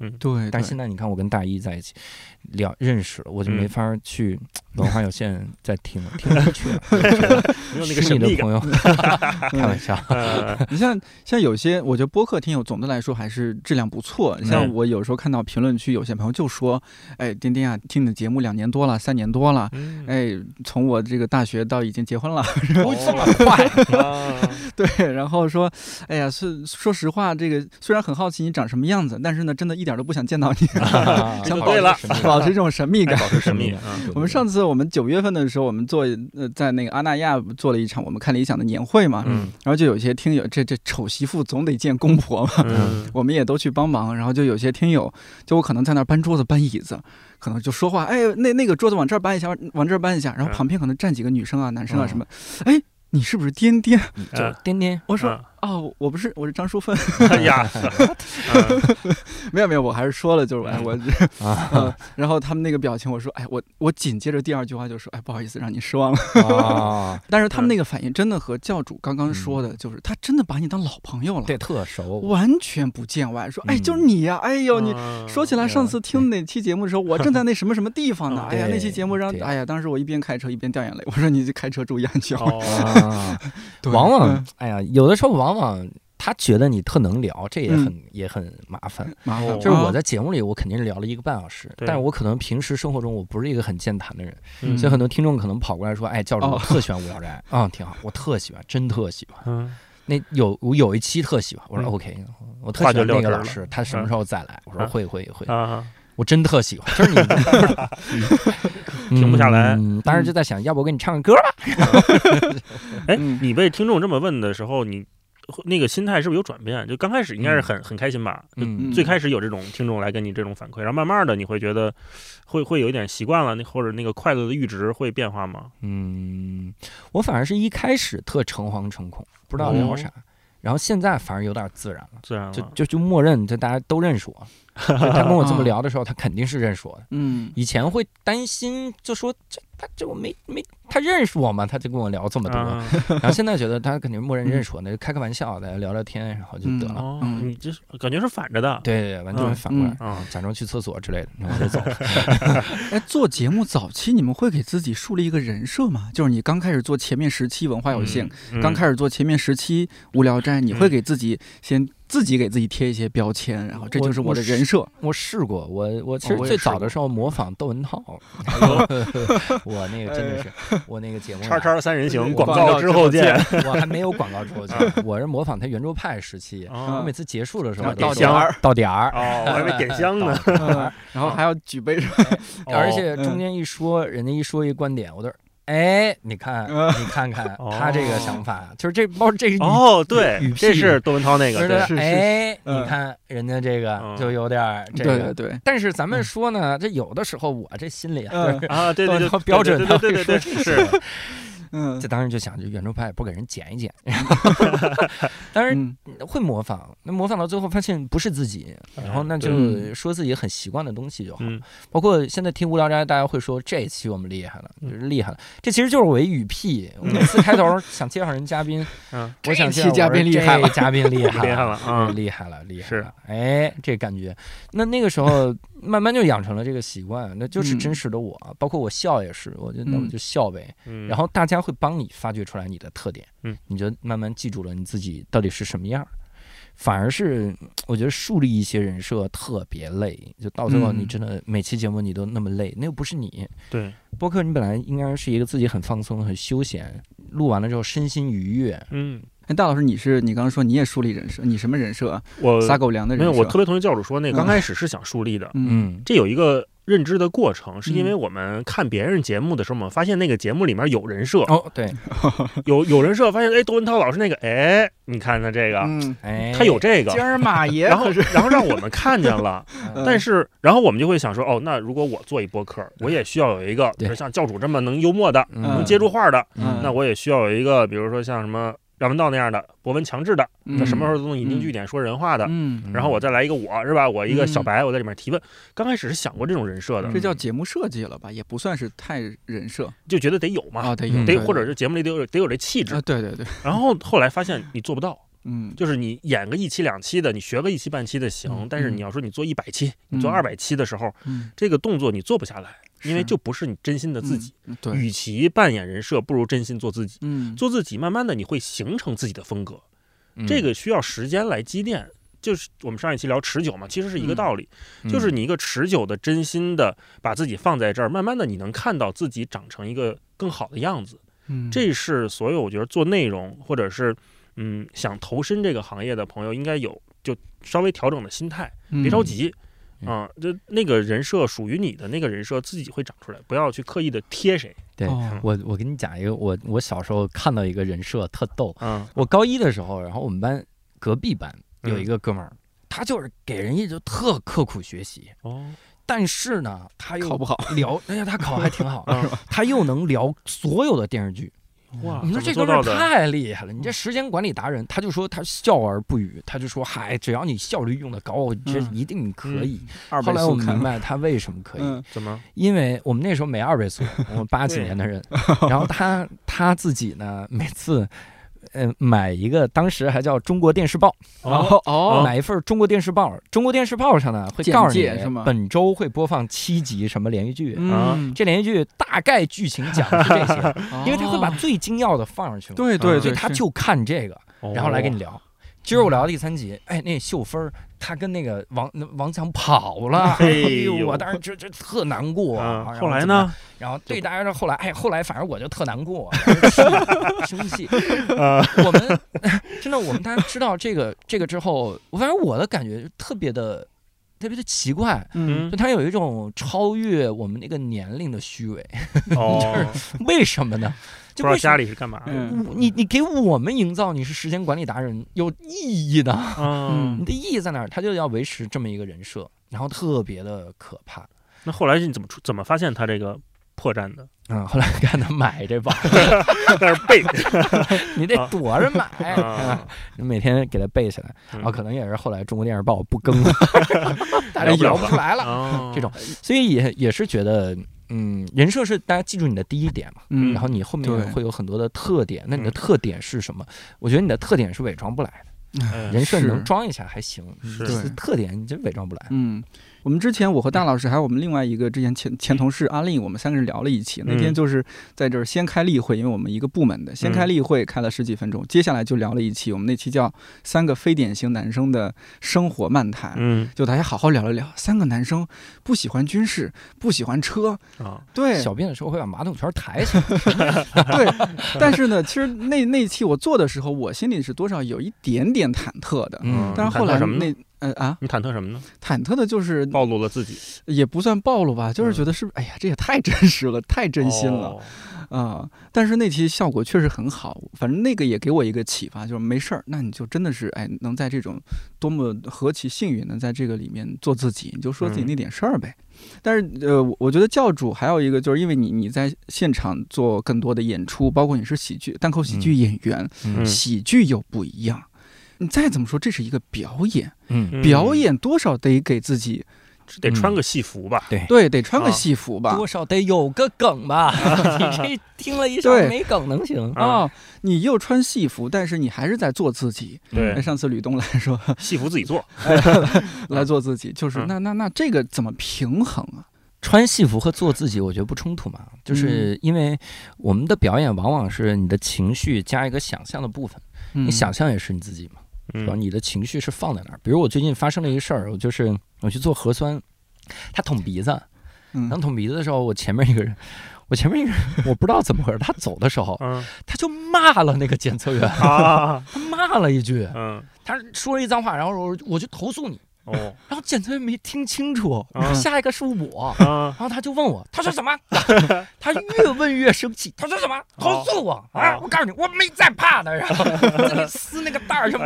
嗯，对。但是现在你看，我跟大一在一起聊认识了，我就没法去。文化有限，再听了听不去了。是你的朋友，开玩笑。你像像有些，我觉得播客听友总的来说还是质量不错。像我有时候看到评论区，有些朋友就说：“哎，丁丁啊，听你的节目两年多了，三年多了。哎，从我这个大学到已经结婚了，这么快。对，然后说：哎呀，是说实话，这个虽然很好奇你长什么样子，但是呢，真的一点都不想见到你，想保持保持这种神秘感，保持神秘。我们上次。我们九月份的时候，我们做呃在那个阿那亚做了一场我们看理想的年会嘛，嗯，然后就有些听友，这这丑媳妇总得见公婆嘛，嗯，我们也都去帮忙，然后就有些听友，就我可能在那儿搬桌子搬椅子，可能就说话，哎，那那个桌子往这儿搬一下，往这儿搬一下，然后旁边可能站几个女生啊、男生啊什么，哎，你是不是颠颠？就颠颠，我说。哦，我不是，我是张淑芬。哎呀，没有没有，我还是说了，就是哎我，啊，然后他们那个表情，我说哎我我紧接着第二句话就说哎不好意思让你失望了啊，但是他们那个反应真的和教主刚刚说的，就是他真的把你当老朋友了，对，特熟，完全不见外，说哎就是你呀，哎呦你说起来上次听哪期节目的时候，我正在那什么什么地方呢，哎呀那期节目让哎呀当时我一边开车一边掉眼泪，我说你开车注意安全，往往哎呀有的时候往。往往他觉得你特能聊，这也很也很麻烦。就是我在节目里，我肯定是聊了一个半小时，但是我可能平时生活中我不是一个很健谈的人，所以很多听众可能跑过来说：“哎，教主，我特喜欢《无聊斋》，嗯，挺好，我特喜欢，真特喜欢。”那有我有一期特喜欢，我说 OK，我特喜欢那个老师，他什么时候再来？我说会会会，我真特喜欢，就是你 停不下来。当时就在想，要不我给你唱个歌吧？哎，你被听众这么问的时候，你。那个心态是不是有转变？就刚开始应该是很很开心吧？嗯，最开始有这种听众来跟你这种反馈，然后慢慢的你会觉得会会有一点习惯了，那或者那个快乐的阈值会变化吗？嗯，我反而是一开始特诚惶诚恐，不知道聊啥，然后现在反而有点自然了，自然了，就就就默认，就大家都认识我。他跟我这么聊的时候，他肯定是认识我的。嗯，以前会担心，就说这他就没没他认识我吗？他就跟我聊这么多。然后现在觉得他肯定默认认识我，那就开个玩笑，大家聊聊天，然后就得了。嗯，你这感觉是反着的。对对，完全反过来，嗯假装去厕所之类的，然后就走了。哎，做节目早期你们会给自己树立一个人设吗？就是你刚开始做前面十期文化有限，刚开始做前面十期无聊斋，你会给自己先。自己给自己贴一些标签，然后这就是我的人设。我试过，我我其实最早的时候模仿窦文涛，我那个真的是我那个节目 叉叉三人行广告之后见，我还没有广告之后见，我是模仿他圆桌派时期，我每次结束的时候到点香到点儿，哦，我还没点香呢，然后还要举杯，而且中间一说，人家一说一观点，我都。哎，你看，你看看他这个想法，就是这包这是哦，对，这是窦文涛那个，对。哎，你看人家这个就有点这个，对。但是咱们说呢，这有的时候我这心里啊，对对对，标准对对对对是。嗯，这当时就想着圆桌派不给人剪一剪，当然会模仿，那模仿到最后发现不是自己，然后那就说自己很习惯的东西就好。包括现在听无聊斋，大家会说这期我们厉害了，就是厉害了。这其实就是我一语屁，我每次开头想介绍人嘉宾，嗯，我想介绍嘉宾厉害，嘉宾厉害，厉害了，嗯，厉害了，厉害了，哎，这感觉，那那个时候。慢慢就养成了这个习惯，那就是真实的我，包括我笑也是，我就那我就笑呗。然后大家会帮你发掘出来你的特点，嗯，你就慢慢记住了你自己到底是什么样。反而是我觉得树立一些人设特别累，就到最后你真的每期节目你都那么累，那又不是你。对，播客你本来应该是一个自己很放松、很休闲，录完了之后身心愉悦。嗯。哎，大老师，你是你刚刚说你也树立人设，你什么人设？我撒狗粮的人设。没有，我特别同意教主说那个刚开始是想树立的。嗯，这有一个认知的过程，是因为我们看别人节目的时候，我们发现那个节目里面有人设。哦，对，有有人设，发现哎，窦文涛老师那个，哎，你看他这个，哎，他有这个。今儿马爷，然后然后让我们看见了，但是然后我们就会想说，哦，那如果我做一播客，我也需要有一个，比如像教主这么能幽默的，能接住话的，那我也需要有一个，比如说像什么。梁文道那样的博文强制的，他什么时候都能引经据典说人话的，然后我再来一个我是吧？我一个小白，我在里面提问。刚开始是想过这种人设的，这叫节目设计了吧？也不算是太人设，就觉得得有嘛，啊得有，得或者是节目里得有得有这气质。对对对。然后后来发现你做不到，嗯，就是你演个一期两期的，你学个一期半期的行，但是你要说你做一百期，你做二百期的时候，这个动作你做不下来。因为就不是你真心的自己，对，与其扮演人设，不如真心做自己。嗯，做自己，慢慢的你会形成自己的风格，这个需要时间来积淀。就是我们上一期聊持久嘛，其实是一个道理，就是你一个持久的、真心的把自己放在这儿，慢慢的你能看到自己长成一个更好的样子。嗯，这是所有我觉得做内容或者是嗯想投身这个行业的朋友应该有就稍微调整的心态，别着急。啊，就那个人设属于你的那个人设自己会长出来，不要去刻意的贴谁。对我，我跟你讲一个，我我小时候看到一个人设特逗。嗯，我高一的时候，然后我们班隔壁班有一个哥们儿，他就是给人家就特刻苦学习。哦，但是呢，他又考不好，聊，哎呀，他考还挺好，他又能聊所有的电视剧。哇！你说这哥们儿太厉害了，你这时间管理达人。他就说他笑而不语，他就说嗨，只要你效率用的高，这一定可以。后来我明白他为什么可以，怎么？因为我们那时候没二倍速，我们八几年的人，然后他他自己呢，每次。呃，买一个，当时还叫《中国电视报》，然后哦，买一份《中国电视报》，《中国电视报》上呢会告诉你，本周会播放七集什么连续剧啊？这连续剧大概剧情讲的是这些，因为他会把最精要的放上去嘛。对对，所以他就看这个，然后来跟你聊。今儿我聊第三集，哎，那秀芬儿她跟那个王王强跑了，哎呦，我当时就就特难过。后来呢？然后对大家说，后来，哎，后来反正我就特难过，生气。我们 真的，我们大家知道这个这个之后，我反正我的感觉特别的特别的奇怪，嗯，就他有一种超越我们那个年龄的虚伪，就是为什么呢？不知道家里是干嘛？你你给我们营造你是时间管理达人有意义的，嗯，你的意义在哪儿？他就要维持这么一个人设，然后特别的可怕。那后来你怎么出？怎么发现他这个破绽的？嗯，后来看他买这包，在那背，你得躲着买，你每天给他背起来。啊，可能也是后来中国电视报不更了，大家摇不出来了。这种，所以也也是觉得。嗯，人设是大家记住你的第一点嘛，嗯，然后你后面会有很多的特点，那你的特点是什么？我觉得你的特点是伪装不来的，人设能装一下还行，是特点你就伪装不来，嗯。我们之前，我和大老师还有我们另外一个之前前前同事阿令，我们三个人聊了一期。那天就是在这儿先开例会，因为我们一个部门的先开例会，开了十几分钟。接下来就聊了一期，我们那期叫《三个非典型男生的生活漫谈》。嗯，就大家好好聊了聊，三个男生不喜欢军事，不喜欢车啊。对，小便的时候会把马桶圈抬起来。对，但是呢，其实那那期我做的时候，我心里是多少有一点点忐忑的。嗯，但是后来那。呃啊，你忐忑什么呢？忐忑的就是暴露了自己，也不算暴露吧，就是觉得是不，哎呀，这也太真实了，太真心了。啊！但是那期效果确实很好，反正那个也给我一个启发，就是没事儿，那你就真的是哎，能在这种多么何其幸运，能在这个里面做自己，你就说自己那点事儿呗。但是呃，我觉得教主还有一个，就是因为你你在现场做更多的演出，包括你是喜剧单口喜剧演员，喜剧又不一样。你再怎么说，这是一个表演，嗯，表演多少得给自己。得穿个戏服吧？对对，得穿个戏服吧，多少得有个梗吧？你这听了一首没梗能行啊？你又穿戏服，但是你还是在做自己。对，上次吕东来说，戏服自己做，来做自己，就是那那那这个怎么平衡啊？穿戏服和做自己，我觉得不冲突嘛。就是因为我们的表演往往是你的情绪加一个想象的部分，你想象也是你自己嘛。是吧？你的情绪是放在那儿。比如我最近发生了一个事儿，我就是我去做核酸，他捅鼻子，然后捅鼻子的时候，我前面一个人，我前面一个人，我不知道怎么回事，他走的时候，他就骂了那个检测员，他骂了一句，他说了一脏话，然后我我就投诉你。哦，然后检测员没听清楚，下一个是我，然后他就问我，他说什么？他越问越生气，他说什么？投诉我啊！我告诉你，我没在怕的。然后 这里撕那个袋儿，手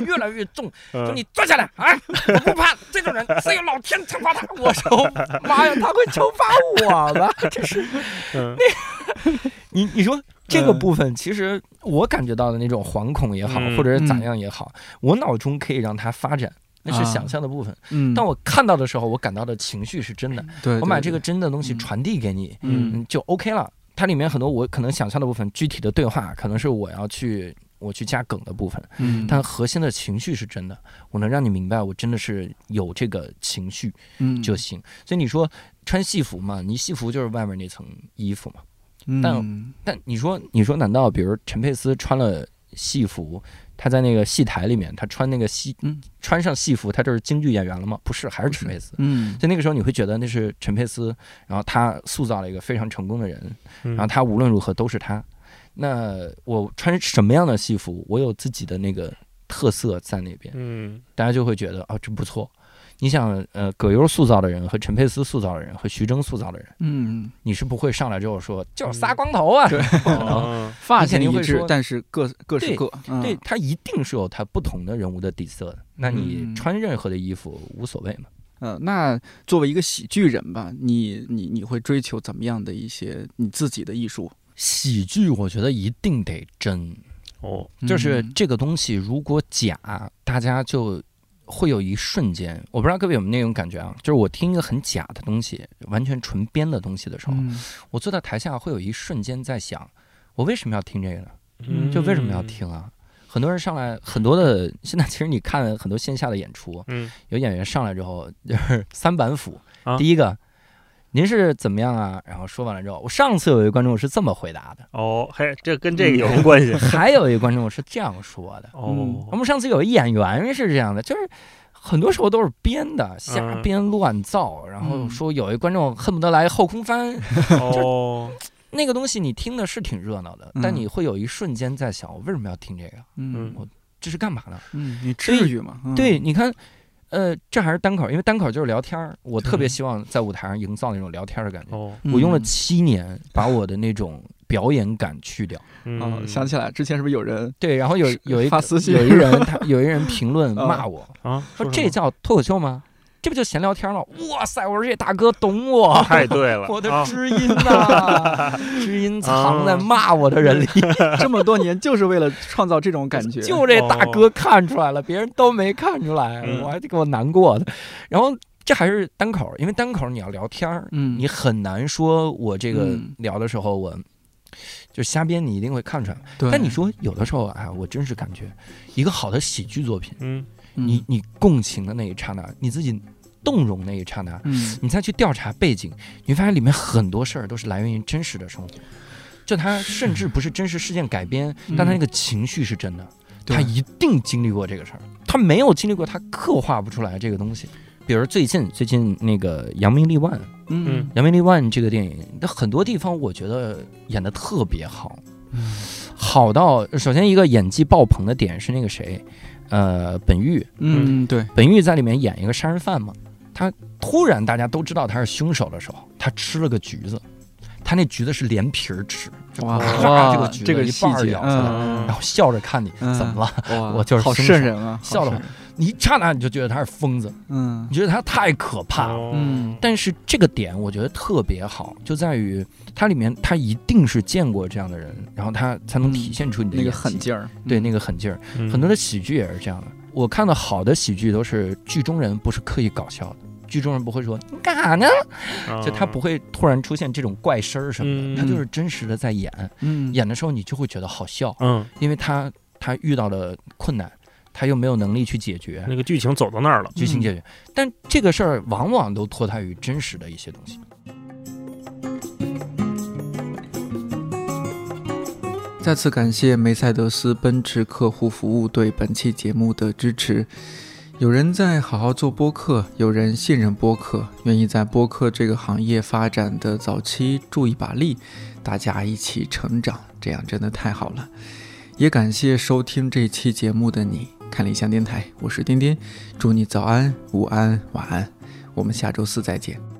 越来越重，说你坐下来啊！我不怕这种人，只有老天惩罚他。我说妈呀，他会惩罚我吗？这是那，你你说这个部分，其实我感觉到的那种惶恐也好，或者是咋样也好，我脑中可以让它发展。那是想象的部分，嗯，当我看到的时候，我感到的情绪是真的。对，我把这个真的东西传递给你，嗯，就 OK 了。它里面很多我可能想象的部分，具体的对话可能是我要去我去加梗的部分，嗯，但核心的情绪是真的，我能让你明白，我真的是有这个情绪，嗯，就行。所以你说穿戏服嘛，你戏服就是外面那层衣服嘛，但但你说你说难道比如陈佩斯穿了戏服？他在那个戏台里面，他穿那个戏，穿上戏服，他就是京剧演员了吗？不是，还是陈佩斯。嗯，在那个时候，你会觉得那是陈佩斯，然后他塑造了一个非常成功的人，然后他无论如何都是他。那我穿什么样的戏服，我有自己的那个特色在那边，嗯，大家就会觉得啊，真不错。你想，呃，葛优塑造的人和陈佩斯塑造的人和徐峥塑造的人，嗯，你是不会上来之后说就是仨光头啊，对，发型一致，但是各各是各，对他一定是有他不同的人物的底色的。那你穿任何的衣服无所谓嘛？嗯，那作为一个喜剧人吧，你你你会追求怎么样的一些你自己的艺术？喜剧我觉得一定得真哦，就是这个东西如果假，大家就。会有一瞬间，我不知道各位有没有那种感觉啊，就是我听一个很假的东西，完全纯编的东西的时候，我坐在台下会有一瞬间在想，我为什么要听这个呢？就为什么要听啊？很多人上来，很多的现在其实你看很多线下的演出，有演员上来之后就是三板斧，第一个。您是怎么样啊？然后说完了之后，我上次有一个观众是这么回答的。哦，嘿，这跟这个有什么关系？还有一个观众是这样说的。哦，我们上次有一演员是这样的，就是很多时候都是编的，瞎编乱造。然后说有一观众恨不得来后空翻。哦，那个东西你听的是挺热闹的，但你会有一瞬间在想，我为什么要听这个？嗯，我这是干嘛呢？嗯，你至于吗？对，你看。呃，这还是单口，因为单口就是聊天儿。我特别希望在舞台上营造那种聊天的感觉。我用了七年把我的那种表演感去掉。嗯，想起来之前是不是有人对？然后有有一发私信，有一人他有一人评论骂我 啊，说这叫脱口秀吗？这不就闲聊天吗？哇塞！我说这大哥懂我，太对了，我的知音呐，知音藏在骂我的人里，这么多年就是为了创造这种感觉。就这大哥看出来了，别人都没看出来，我还得给我难过的。然后这还是单口，因为单口你要聊天儿，你很难说我这个聊的时候我就瞎编，你一定会看出来。但你说有的时候啊，我真是感觉一个好的喜剧作品，嗯，你你共情的那一刹那，你自己。动容那一刹那，嗯，你再去调查背景，你会发现里面很多事儿都是来源于真实的生活，就他甚至不是真实事件改编，但他那个情绪是真的，他一定经历过这个事儿，他没有经历过，他刻画不出来这个东西。比如最近最近那个《扬名立万》，嗯，《扬名立万》这个电影，那很多地方我觉得演的特别好，好到首先一个演技爆棚的点是那个谁。呃，本玉，嗯，对，本玉在里面演一个杀人犯嘛，他突然大家都知道他是凶手的时候，他吃了个橘子，他那橘子是连皮儿吃，哇，这个橘子一半咬下来，然后笑着看你，怎么了？我就是好瘆人啊，笑的话。你一刹那你就觉得他是疯子，嗯，你觉得他太可怕。了，嗯。但是这个点我觉得特别好，就在于它里面他一定是见过这样的人，然后他才能体现出你的那个狠劲儿，对那个狠劲儿。很多的喜剧也是这样的，我看到好的喜剧都是剧中人不是刻意搞笑的，剧中人不会说你干啥呢，就他不会突然出现这种怪声儿什么的，他就是真实的在演，嗯，演的时候你就会觉得好笑，嗯，因为他他遇到了困难。他又没有能力去解决，那个剧情走到那儿了，剧情解决，但这个事儿往往都脱胎于真实的一些东西。再次感谢梅赛德斯奔驰客户服务对本期节目的支持。有人在好好做播客，有人信任播客，愿意在播客这个行业发展的早期助一把力，大家一起成长，这样真的太好了。也感谢收听这期节目的你。看理想电台，我是丁丁，祝你早安、午安、晚安，我们下周四再见。